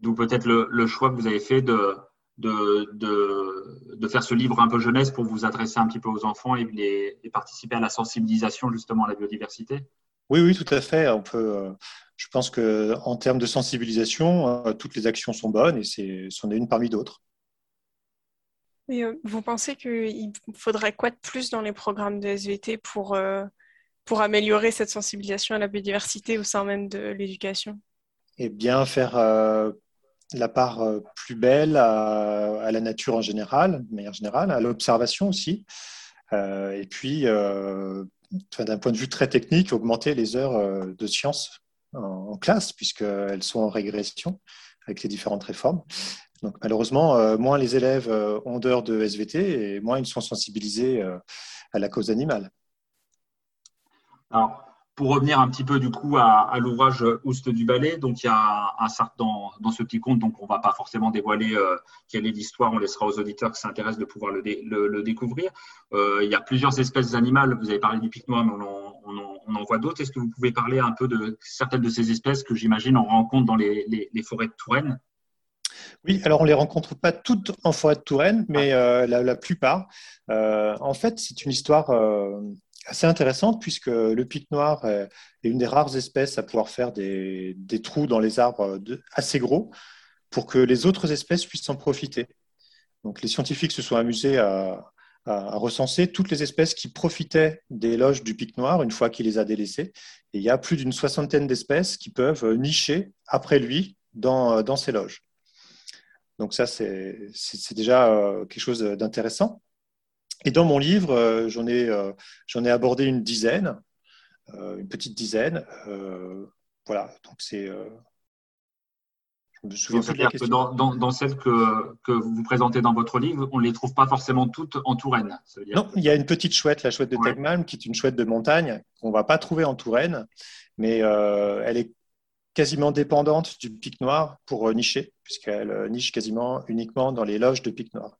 D'où peut-être le, choix que vous avez fait de, faire ce livre un peu jeunesse pour vous adresser un petit peu aux enfants et, participer à la sensibilisation justement à la biodiversité? Oui, oui, tout à fait. On peut, euh, je pense qu'en termes de sensibilisation, euh, toutes les actions sont bonnes et c'en est, une parmi d'autres. Euh, vous pensez qu'il faudrait quoi de plus dans les programmes de SVT pour, pour améliorer cette sensibilisation à la biodiversité au sein même de l'éducation? Eh bien, faire la part plus belle à, la nature en général, de manière générale, à l'observation aussi. Euh, et puis, euh, d'un point de vue très technique, augmenter les heures de sciences en, classe, puisqu'elles sont en régression avec les différentes réformes. Donc, malheureusement, moins les élèves ont d'heures de SVT et moins ils sont sensibilisés à la cause animale. Alors, pour revenir un petit peu du coup à, l'ouvrage Oust du ballet, donc il y a un, certain dans, ce petit conte, donc on va pas forcément dévoiler euh, quelle est l'histoire, on laissera aux auditeurs qui s'intéressent de pouvoir le, découvrir. Euh, il y a plusieurs espèces animales, vous avez parlé du pic noir, mais on en, voit d'autres. Est-ce que vous pouvez parler un peu de certaines de ces espèces que j'imagine on rencontre dans les, forêts de Touraine? Oui, alors on ne les rencontre pas toutes en forêt de Touraine, mais euh, la, plupart. en fait, c'est une histoire assez intéressante puisque le pic noir est une des rares espèces à pouvoir faire des, trous dans les arbres assez gros pour que les autres espèces puissent en profiter. Donc les scientifiques se sont amusés à, recenser toutes les espèces qui profitaient des loges du pic noir une fois qu'il les a délaissées. Et il y a plus d'une soixantaine d'espèces qui peuvent nicher après lui dans, dans ces loges. Donc ça, c'est déjà euh, quelque chose d'intéressant. Et dans mon livre, euh, j'en ai, euh, j'en ai abordé une dizaine, euh, une petite dizaine. voilà, donc c'est. je me souviens pas de que dans, dans, dans, celles que, que, vous présentez dans votre livre, on ne les trouve pas forcément toutes en Touraine. Non, il y a une petite chouette, la chouette de ouais. qui est une chouette de montagne qu'on ne va pas trouver en Touraine, mais elle est quasiment dépendante du pic noir pour nicher, puisqu'elle niche quasiment uniquement dans les loges de pic noir.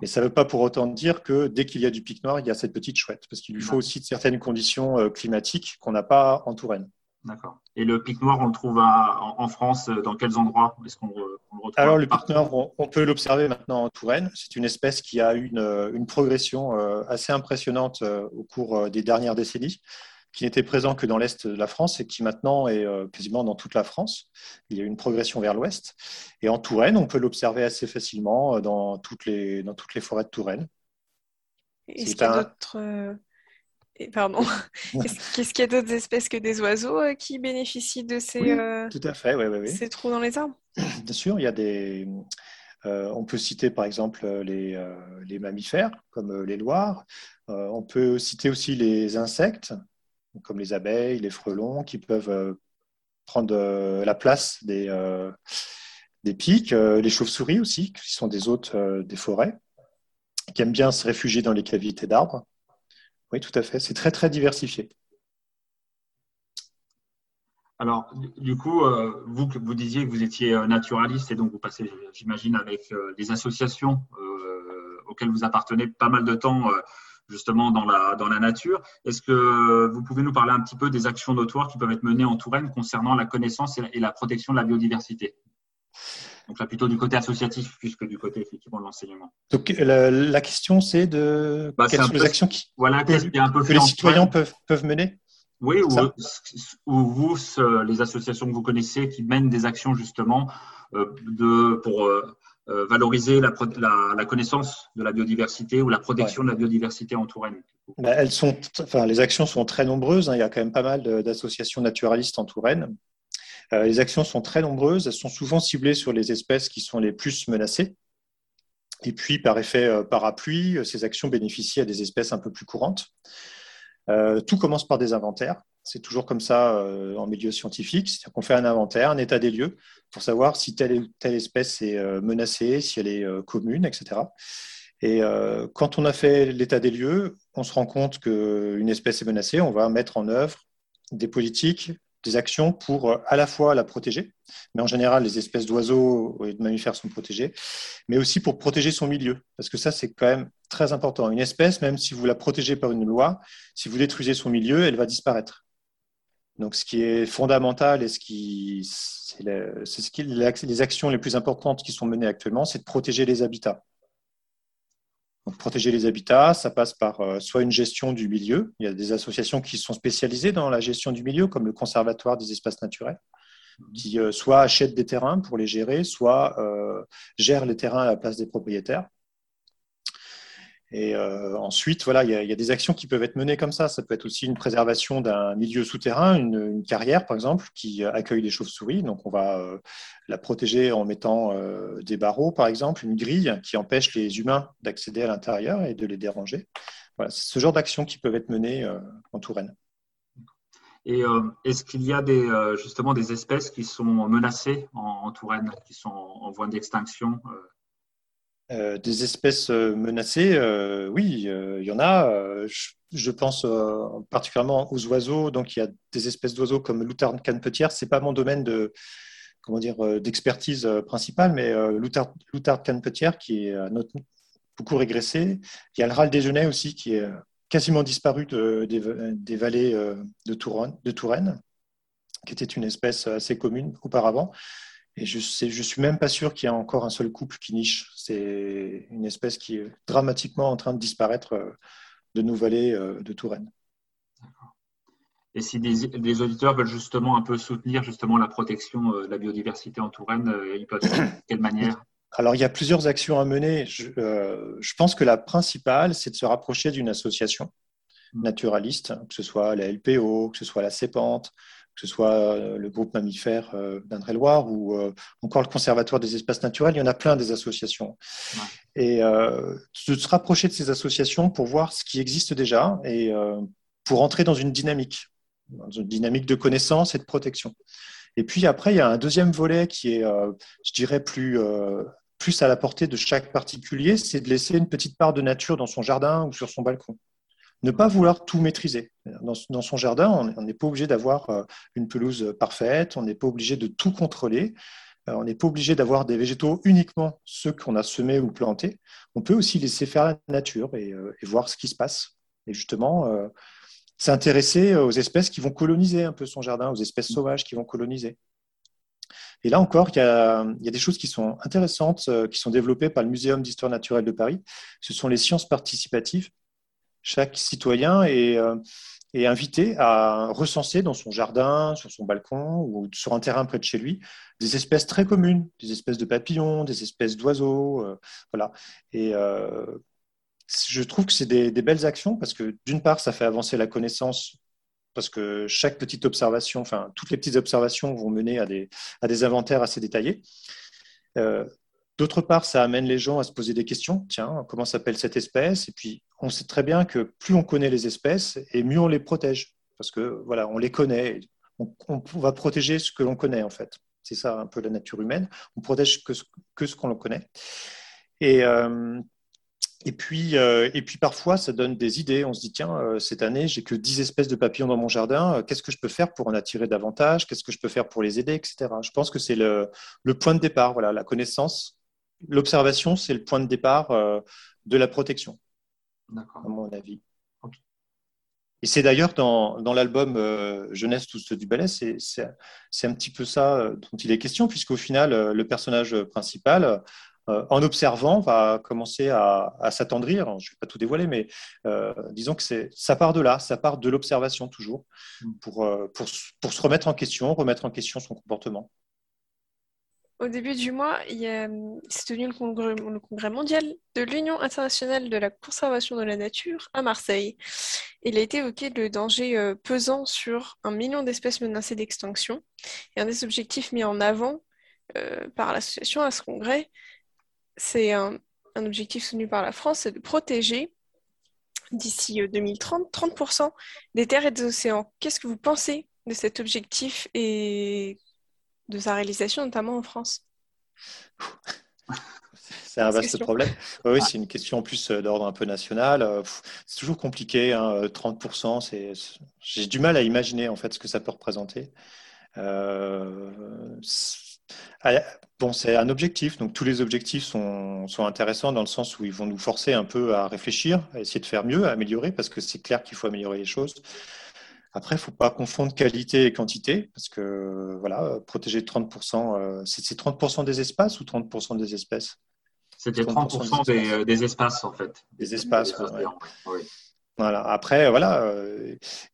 Et ça ne veut pas pour autant dire que dès qu'il y a du pic noir, il y a cette petite chouette, parce qu'il lui faut aussi certaines conditions euh, climatiques qu'on n'a pas en Touraine. D'accord. Et le pic noir, on le trouve en, France, euh, dans quels endroits est-ce qu'on le retrouve? Alors, le pic noir, on, peut l'observer maintenant en Touraine. C'est une espèce qui a une, euh, une progression assez impressionnante au cours des dernières décennies qui n'était présent que dans l'est de la France et qui maintenant est euh, quasiment dans toute la France. Il y a une progression vers l'ouest. Et en Touraine, on peut l'observer assez facilement euh, dans toutes les, dans toutes les forêts de Touraine. Est-ce qu'il y a d'autres... Euh, pardon. Qu'est-ce qu'il y a d'autres espèces que des oiseaux qui bénéficient de ces, tout à fait, oui, ces trous dans les arbres? Bien sûr, il y a des... on peut citer par exemple les, les mammifères, comme les loirs. on peut citer aussi les insectes, comme les abeilles, les frelons, qui peuvent euh, prendre euh, la place des, euh, des pics, les chauves-souris aussi, qui sont des hôtes des forêts, qui aiment bien se réfugier dans les cavités d'arbres. Oui, tout à fait. C'est très, très diversifié. Alors, du coup, vous, vous disiez que vous étiez naturaliste et donc vous passez, j'imagine, avec des associations auxquelles vous appartenez pas mal de temps justement dans la, dans la nature. Est-ce que vous pouvez nous parler un petit peu des actions notoires qui peuvent être menées en Touraine concernant la connaissance et la, protection de la biodiversité? Donc là, plutôt du côté associatif plus que du côté effectivement de l'enseignement. Donc la, question, c'est de bah, quelles sont les actions qui, voilà, que, un peu que les citoyens peuvent, peuvent mener? Oui, ou, vous, les associations que vous connaissez qui mènent des actions justement euh, de, pour euh, valoriser la, la, connaissance de la biodiversité ou la protection de la biodiversité en Touraine bah, elles sont, enfin, Les actions sont très nombreuses. Hein. Il y a quand même pas mal d'associations naturalistes en Touraine. Euh, les actions sont très nombreuses. Elles sont souvent ciblées sur les espèces qui sont les plus menacées. Et puis, par effet euh, parapluie, ces actions bénéficient à des espèces un peu plus courantes. tout commence par des inventaires. C'est toujours comme ça euh, en milieu scientifique, c'est-à-dire qu'on fait un inventaire, un état des lieux, pour savoir si telle, telle espèce est euh, menacée, si elle est euh, commune, etc. Et quand on a fait l'état des lieux, on se rend compte qu'une espèce est menacée, on va mettre en œuvre des politiques, des actions pour à la fois la protéger, mais en général les espèces d'oiseaux et de mammifères sont protégées, mais aussi pour protéger son milieu, parce que ça c'est quand même très important. Une espèce, même si vous la protégez par une loi, si vous détruisez son milieu, elle va disparaître. Donc, ce qui est fondamental et ce qui, c'est ce qui, les actions les plus importantes qui sont menées actuellement, c'est de protéger les habitats. Donc, protéger les habitats, ça passe par euh, soit une gestion du milieu. Il y a des associations qui sont spécialisées dans la gestion du milieu, comme le Conservatoire des espaces naturels, qui euh, soit achètent des terrains pour les gérer, soit euh, gèrent les terrains à la place des propriétaires. Et euh, ensuite, voilà, il y, a, des actions qui peuvent être menées comme ça. Ça peut être aussi une préservation d'un milieu souterrain, une, carrière par exemple, qui accueille des chauves-souris. Donc, on va euh, la protéger en mettant euh, des barreaux, par exemple, une grille qui empêche les humains d'accéder à l'intérieur et de les déranger. Voilà, c'est ce genre d'actions qui peuvent être menées en Touraine. Et est-ce qu'il y a des, justement des espèces qui sont menacées en, en Touraine, qui sont en voie d'extinction euh, des espèces euh, menacées, euh, oui, il y en a. Je, pense particulièrement aux oiseaux. Donc, il y a des espèces d'oiseaux comme l'outarde canepetière. C'est pas mon domaine de comment dire d'expertise principale, mais l'outarde, canepetière qui est beaucoup régressé. Il y a le râle déjeuner aussi qui est quasiment disparu des, vallées de Touraine, qui était une espèce assez commune auparavant. Et je ne je suis même pas sûr qu'il y ait encore un seul couple qui niche. C'est une espèce qui est dramatiquement en train de disparaître euh, de nos vallées euh, de Touraine. Et si des, auditeurs veulent justement un peu soutenir justement la protection euh, de la biodiversité en Touraine, ils peuvent de quelle manière? Alors, il y a plusieurs actions à mener. Je, je pense que la principale, c'est de se rapprocher d'une association mmh. naturaliste, que ce soit la LPO, que ce soit la CEPANTE, que ce soit euh, le groupe mammifère euh, d'Indre-et-Loire ou euh, encore le Conservatoire des espaces naturels, il y en a plein des associations. Et de se rapprocher de ces associations pour voir ce qui existe déjà et pour entrer dans une dynamique, dans une dynamique de connaissance et de protection. Et puis après, il y a un deuxième volet qui est, je dirais, plus, plus à la portée de chaque particulier, c'est de laisser une petite part de nature dans son jardin ou sur son balcon ne pas vouloir tout maîtriser. Dans, son jardin, on n'est pas obligé d'avoir euh, une pelouse parfaite, on n'est pas obligé de tout contrôler, euh, on n'est pas obligé d'avoir des végétaux uniquement ceux qu'on a semés ou plantés. On peut aussi laisser faire la nature et, euh, voir ce qui se passe. Et justement, s'intéresser aux espèces qui vont coloniser un peu son jardin, aux espèces sauvages qui vont coloniser. Et là encore, il y, a, il y, a, des choses qui sont intéressantes, qui sont développées par le Muséum d'histoire naturelle de Paris. Ce sont les sciences participatives chaque citoyen euh, est, invité à recenser dans son jardin, sur son balcon ou sur un terrain près de chez lui des espèces très communes, des espèces de papillons, des espèces d'oiseaux. Euh, voilà. Et euh, je trouve que c'est des, belles actions parce que d'une part, ça fait avancer la connaissance parce que chaque petite observation, enfin toutes les petites observations vont mener à des, à des inventaires assez détaillés. D'autre part, ça amène les gens à se poser des questions. Tiens, comment s'appelle cette espèce? Et puis, on sait très bien que plus on connaît les espèces, et mieux on les protège. Parce que, voilà, on les connaît. On, va protéger ce que l'on connaît, en fait. C'est ça un peu la nature humaine. On protège que ce, que ce qu'on connaît. Et, euh, euh, puis, parfois, ça donne des idées. On se dit, tiens, euh, cette année, j'ai que 10 espèces de papillons dans mon jardin. Qu'est-ce que je peux faire pour en attirer davantage? Qu'est-ce que je peux faire pour les aider, etc. Je pense que c'est le, le, point de départ, voilà, la connaissance l'observation, c'est le point de départ euh, de la protection, à mon avis. Et c'est d'ailleurs dans, l'album euh, Jeunesse, tous du ballet, c'est un petit peu ça euh, dont il est question, puisqu'au final, le personnage principal, en observant, va commencer à, s'attendrir. Je ne vais pas tout dévoiler, mais disons que ça part de là, ça part de l'observation toujours, mm. pour, pour se remettre en question, remettre en question son comportement. Au début du mois, s'est tenu le congrès, mondial de l'Union internationale de la conservation de la nature à Marseille. Il a été évoqué le danger euh, pesant sur un million d'espèces menacées d'extinction. Et un des objectifs mis en avant euh, par l'association à ce congrès, c'est un, objectif soutenu par la France, c'est de protéger d'ici 2030 euh, 30% des terres et des océans. Qu'est-ce que vous pensez de cet objectif et de sa réalisation, notamment en France C'est un vaste problème. Oui, c'est une question en plus euh, d'ordre un peu national. Euh, c'est toujours compliqué. 30%, hein, c'est... j'ai du mal à imaginer en fait ce que ça peut représenter. Euh, bon, c'est un objectif. Donc tous les objectifs sont, sont, intéressants dans le sens où ils vont nous forcer un peu à réfléchir, à essayer de faire mieux, à améliorer, parce que c'est clair qu'il faut améliorer les choses. Après, il ne faut pas confondre qualité et quantité, parce que voilà, protéger 30%, c'est 30% des espaces ou 30% des espèces? C'était 30%, des, des, espaces, en fait. Des espaces, oui. Voilà. Après, voilà,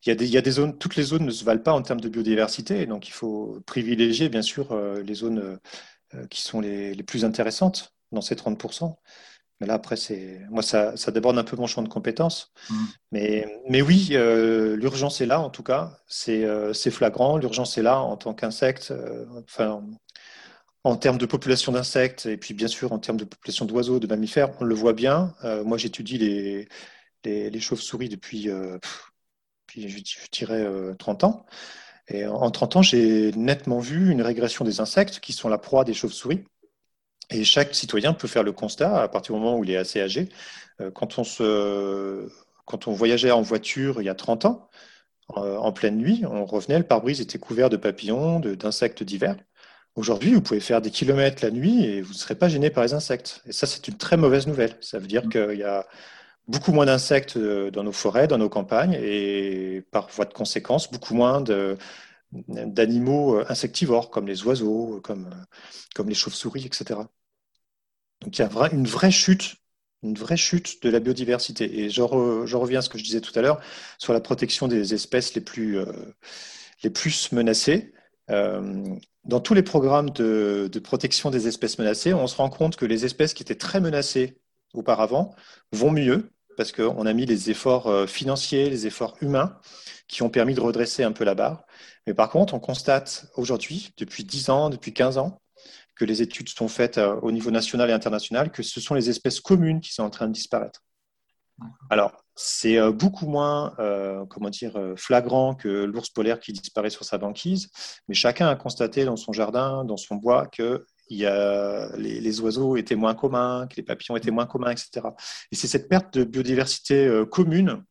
il y, y, a des zones, toutes les zones ne se valent pas en termes de biodiversité, donc il faut privilégier, bien sûr, les zones qui sont les, les, plus intéressantes dans ces 30%. Mais là, après, c'est moi, ça, ça, déborde un peu mon champ de compétences. Mm. Mais, mais oui, euh, l'urgence est là, en tout cas. C'est euh, flagrant. L'urgence est là en tant qu'insecte. Euh, enfin, en termes de population d'insectes et puis bien sûr en termes de population d'oiseaux, de mammifères, on le voit bien. moi, j'étudie les, les, les chauves-souris depuis, puis je, je, dirais, 30 ans. Et en 30 ans, j'ai nettement vu une régression des insectes qui sont la proie des chauves-souris. Et chaque citoyen peut faire le constat, à partir du moment où il est assez âgé, euh, quand on, se, quand on voyageait en voiture il y a 30 ans, euh, en pleine nuit, on revenait, le pare-brise était couvert de papillons, d'insectes divers. Aujourd'hui, vous pouvez faire des kilomètres la nuit et vous ne serez pas gêné par les insectes. Et ça, c'est une très mauvaise nouvelle. Ça veut dire mmh. qu'il y a beaucoup moins d'insectes euh, dans nos forêts, dans nos campagnes, et par voie de conséquence, beaucoup moins d'animaux insectivores, comme les oiseaux, comme, comme les chauves-souris, etc. Donc il y a une vraie chute, une vraie chute de la biodiversité. Et je, reviens à ce que je disais tout à l'heure sur la protection des espèces les plus, euh, menacées. Euh, dans tous les programmes de, protection des espèces menacées, on se rend compte que les espèces qui étaient très menacées auparavant vont mieux parce qu'on a mis les efforts euh, financiers, les efforts humains qui ont permis de redresser un peu la barre. Mais par contre, on constate aujourd'hui, depuis 10 ans, depuis 15 ans, que les études sont faites euh, au niveau national et international, que ce sont les espèces communes qui sont en train de disparaître. Alors, c'est euh, beaucoup moins, euh, comment dire, flagrant que l'ours polaire qui disparaît sur sa banquise, mais chacun a constaté dans son jardin, dans son bois, que y a, les, oiseaux étaient moins communs, que les papillons étaient moins communs, etc. Et c'est cette perte de biodiversité commune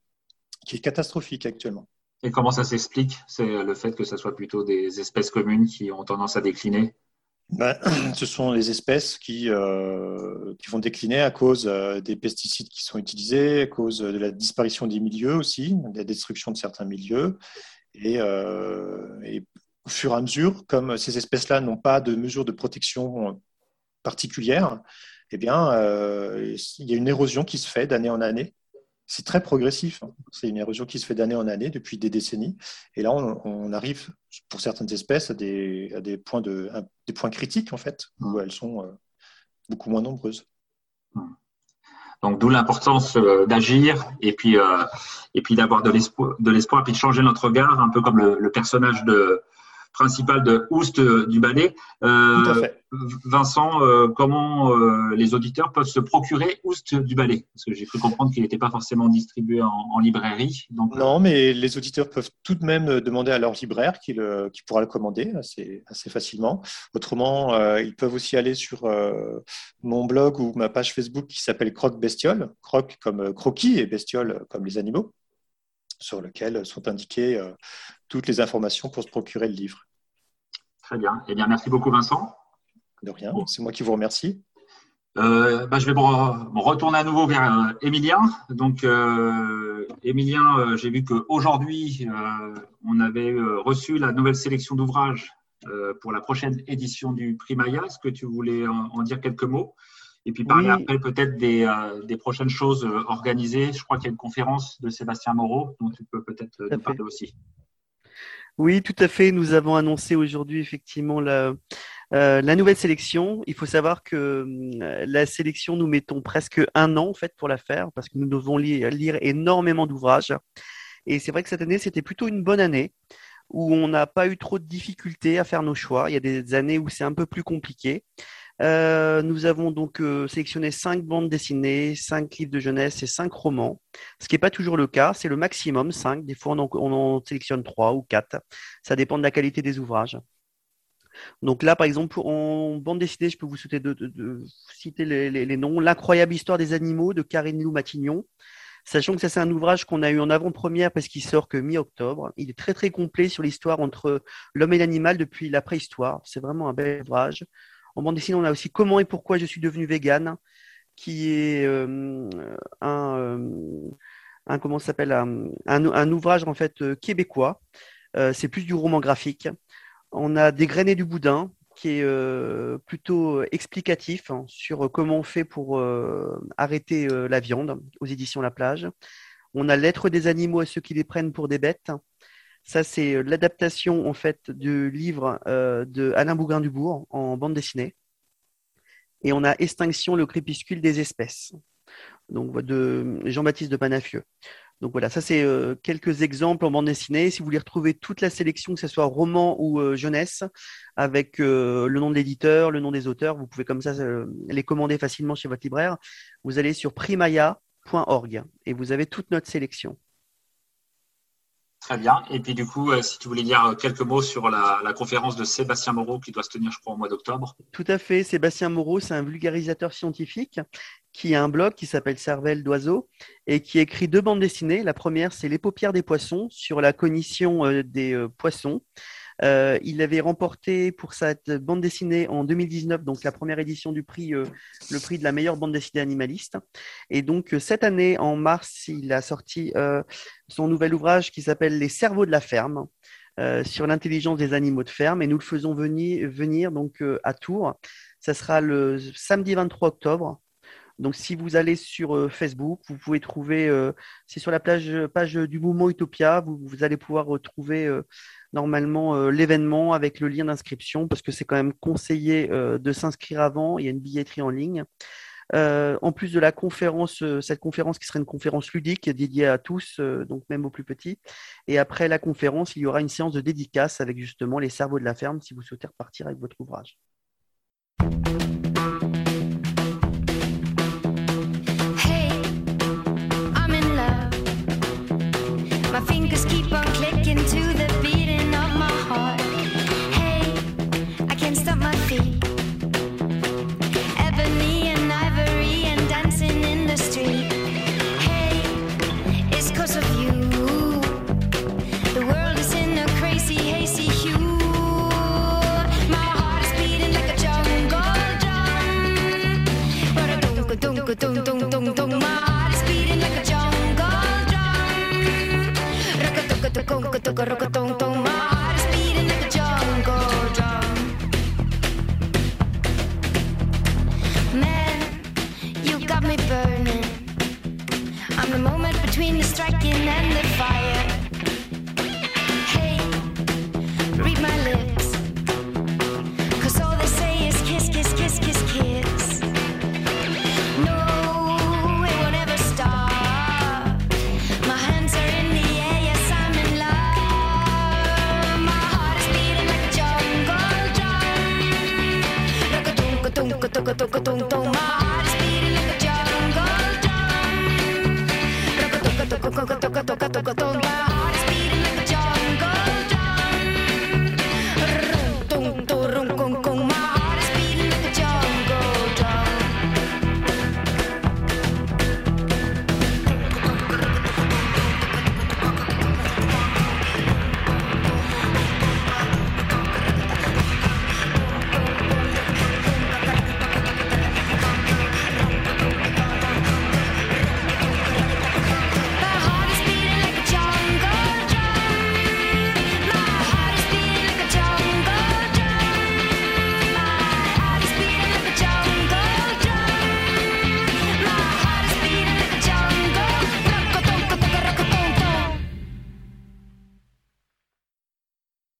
qui est catastrophique actuellement. Et comment ça s'explique C'est le fait que ce soit plutôt des espèces communes qui ont tendance à décliner? Ben, ce sont les espèces qui, euh, qui vont décliner à cause euh, des pesticides qui sont utilisés, à cause de la disparition des milieux aussi, de la destruction de certains milieux. Et, euh, et au fur et à mesure, comme ces espèces-là n'ont pas de mesures de protection particulières, eh bien, il y a une érosion qui se fait d'année en année c'est très progressif. Hein. C'est une érosion qui se fait d'année en année depuis des décennies. Et là, on, arrive, pour certaines espèces, à des, des, points, de, des points critiques, en fait, où elles sont euh, beaucoup moins nombreuses. Donc, d'où l'importance euh, d'agir et puis, euh, et puis d'avoir de l'espoir, puis de changer notre regard, un peu comme le personnage de, principal de Oust du ballet. Euh, Vincent, euh, comment euh, les auditeurs peuvent se procurer Oust du ballet? Parce que j'ai cru comprendre qu'il n'était pas forcément distribué en, librairie. Donc, non, mais les auditeurs peuvent tout de même demander à leur libraire qui, pourra le commander assez, assez facilement. Autrement, ils peuvent aussi aller sur mon blog ou ma page Facebook qui s'appelle Croque Bestiole, croque comme croquis et bestiole comme les animaux sur lequel sont indiquées toutes les informations pour se procurer le livre. Très bien. Eh bien, merci beaucoup, Vincent. De rien. C'est moi qui vous remercie. Euh, bah, je vais me, retourner à nouveau vers euh, Emilien. Donc, euh, Emilien, j'ai vu qu'aujourd'hui, on avait reçu la nouvelle sélection d'ouvrages pour la prochaine édition du prix Maya. Est-ce que tu voulais en, dire quelques mots? Et puis parler après peut-être des, des, prochaines choses organisées. Je crois qu'il y a une conférence de Sébastien Moreau dont tu peux peut-être nous parler aussi. Oui, tout à fait. Nous avons annoncé aujourd'hui effectivement la, euh, la, nouvelle sélection. Il faut savoir que euh, la sélection, nous mettons presque un an en fait pour la faire parce que nous devons lire, lire énormément d'ouvrages. Et c'est vrai que cette année, c'était plutôt une bonne année où on n'a pas eu trop de difficultés à faire nos choix. Il y a des années où c'est un peu plus compliqué. Euh, nous avons donc euh, sélectionné cinq bandes dessinées, cinq livres de jeunesse et cinq romans, ce qui n'est pas toujours le cas, c'est le maximum, cinq. Des fois, on en, sélectionne trois ou quatre. Ça dépend de la qualité des ouvrages. Donc là, par exemple, en bande dessinée, je peux vous citer, de, citer les, noms. L'incroyable histoire des animaux de Karine Lou Matignon. Sachant que ça, c'est un ouvrage qu'on a eu en avant-première parce qu'il sort que mi-octobre. Il est très, très complet sur l'histoire entre l'homme et l'animal depuis la préhistoire. C'est vraiment un bel ouvrage. En bande dessinée, on a aussi Comment et pourquoi je suis devenu vegan, qui est euh, un, un comment s'appelle un, ouvrage en fait québécois. c'est plus du roman graphique. On a Dégrainer du boudin, qui est plutôt explicatif hein, sur comment on fait pour arrêter la viande aux éditions La Plage. On a Lettres des animaux à ceux qui les prennent pour des bêtes. Ça, c'est l'adaptation en fait du livre de Alain Bougrain-Dubourg en bande dessinée. Et on a Extinction, le crépuscule des espèces, de Jean-Baptiste de Panafieux. Donc voilà, ça c'est euh, quelques exemples en bande dessinée. Si vous voulez retrouver toute la sélection, que ce soit roman ou euh, jeunesse, avec euh, le nom de l'éditeur, le nom des auteurs, vous pouvez comme ça les commander facilement chez votre libraire. Vous allez sur primaya.org et vous avez toute notre sélection. Très bien. Et puis du coup, euh, si tu voulais dire quelques mots sur la, conférence de Sébastien Moreau qui doit se tenir, je crois, au mois d'octobre. Tout à fait. Sébastien Moreau, c'est un vulgarisateur scientifique qui a un blog qui s'appelle Cervelle d'oiseau et qui écrit deux bandes dessinées. La première, c'est Les paupières des poissons sur la cognition euh, des euh, poissons. Euh, il avait remporté pour cette bande dessinée en 2019, donc la première édition du prix, euh, le prix de la meilleure bande dessinée animaliste. Et donc euh, cette année, en mars, il a sorti son nouvel ouvrage qui s'appelle Les cerveaux de la ferme. sur l'intelligence des animaux de ferme et nous le faisons venir, venir donc à Tours. Ça sera le samedi 23 octobre donc, si vous allez sur Facebook, vous pouvez trouver, c'est sur la page, du mouvement Utopia, vous, allez pouvoir retrouver normalement euh, l'événement avec le lien d'inscription parce que c'est quand même conseillé euh, de s'inscrire avant. Il y a une billetterie en ligne. Euh, en plus de la conférence, cette conférence qui serait une conférence ludique dédiée à tous, donc même aux plus petits. Et après la conférence, il y aura une séance de dédicace avec justement les cerveaux de la ferme si vous souhaitez repartir avec votre ouvrage.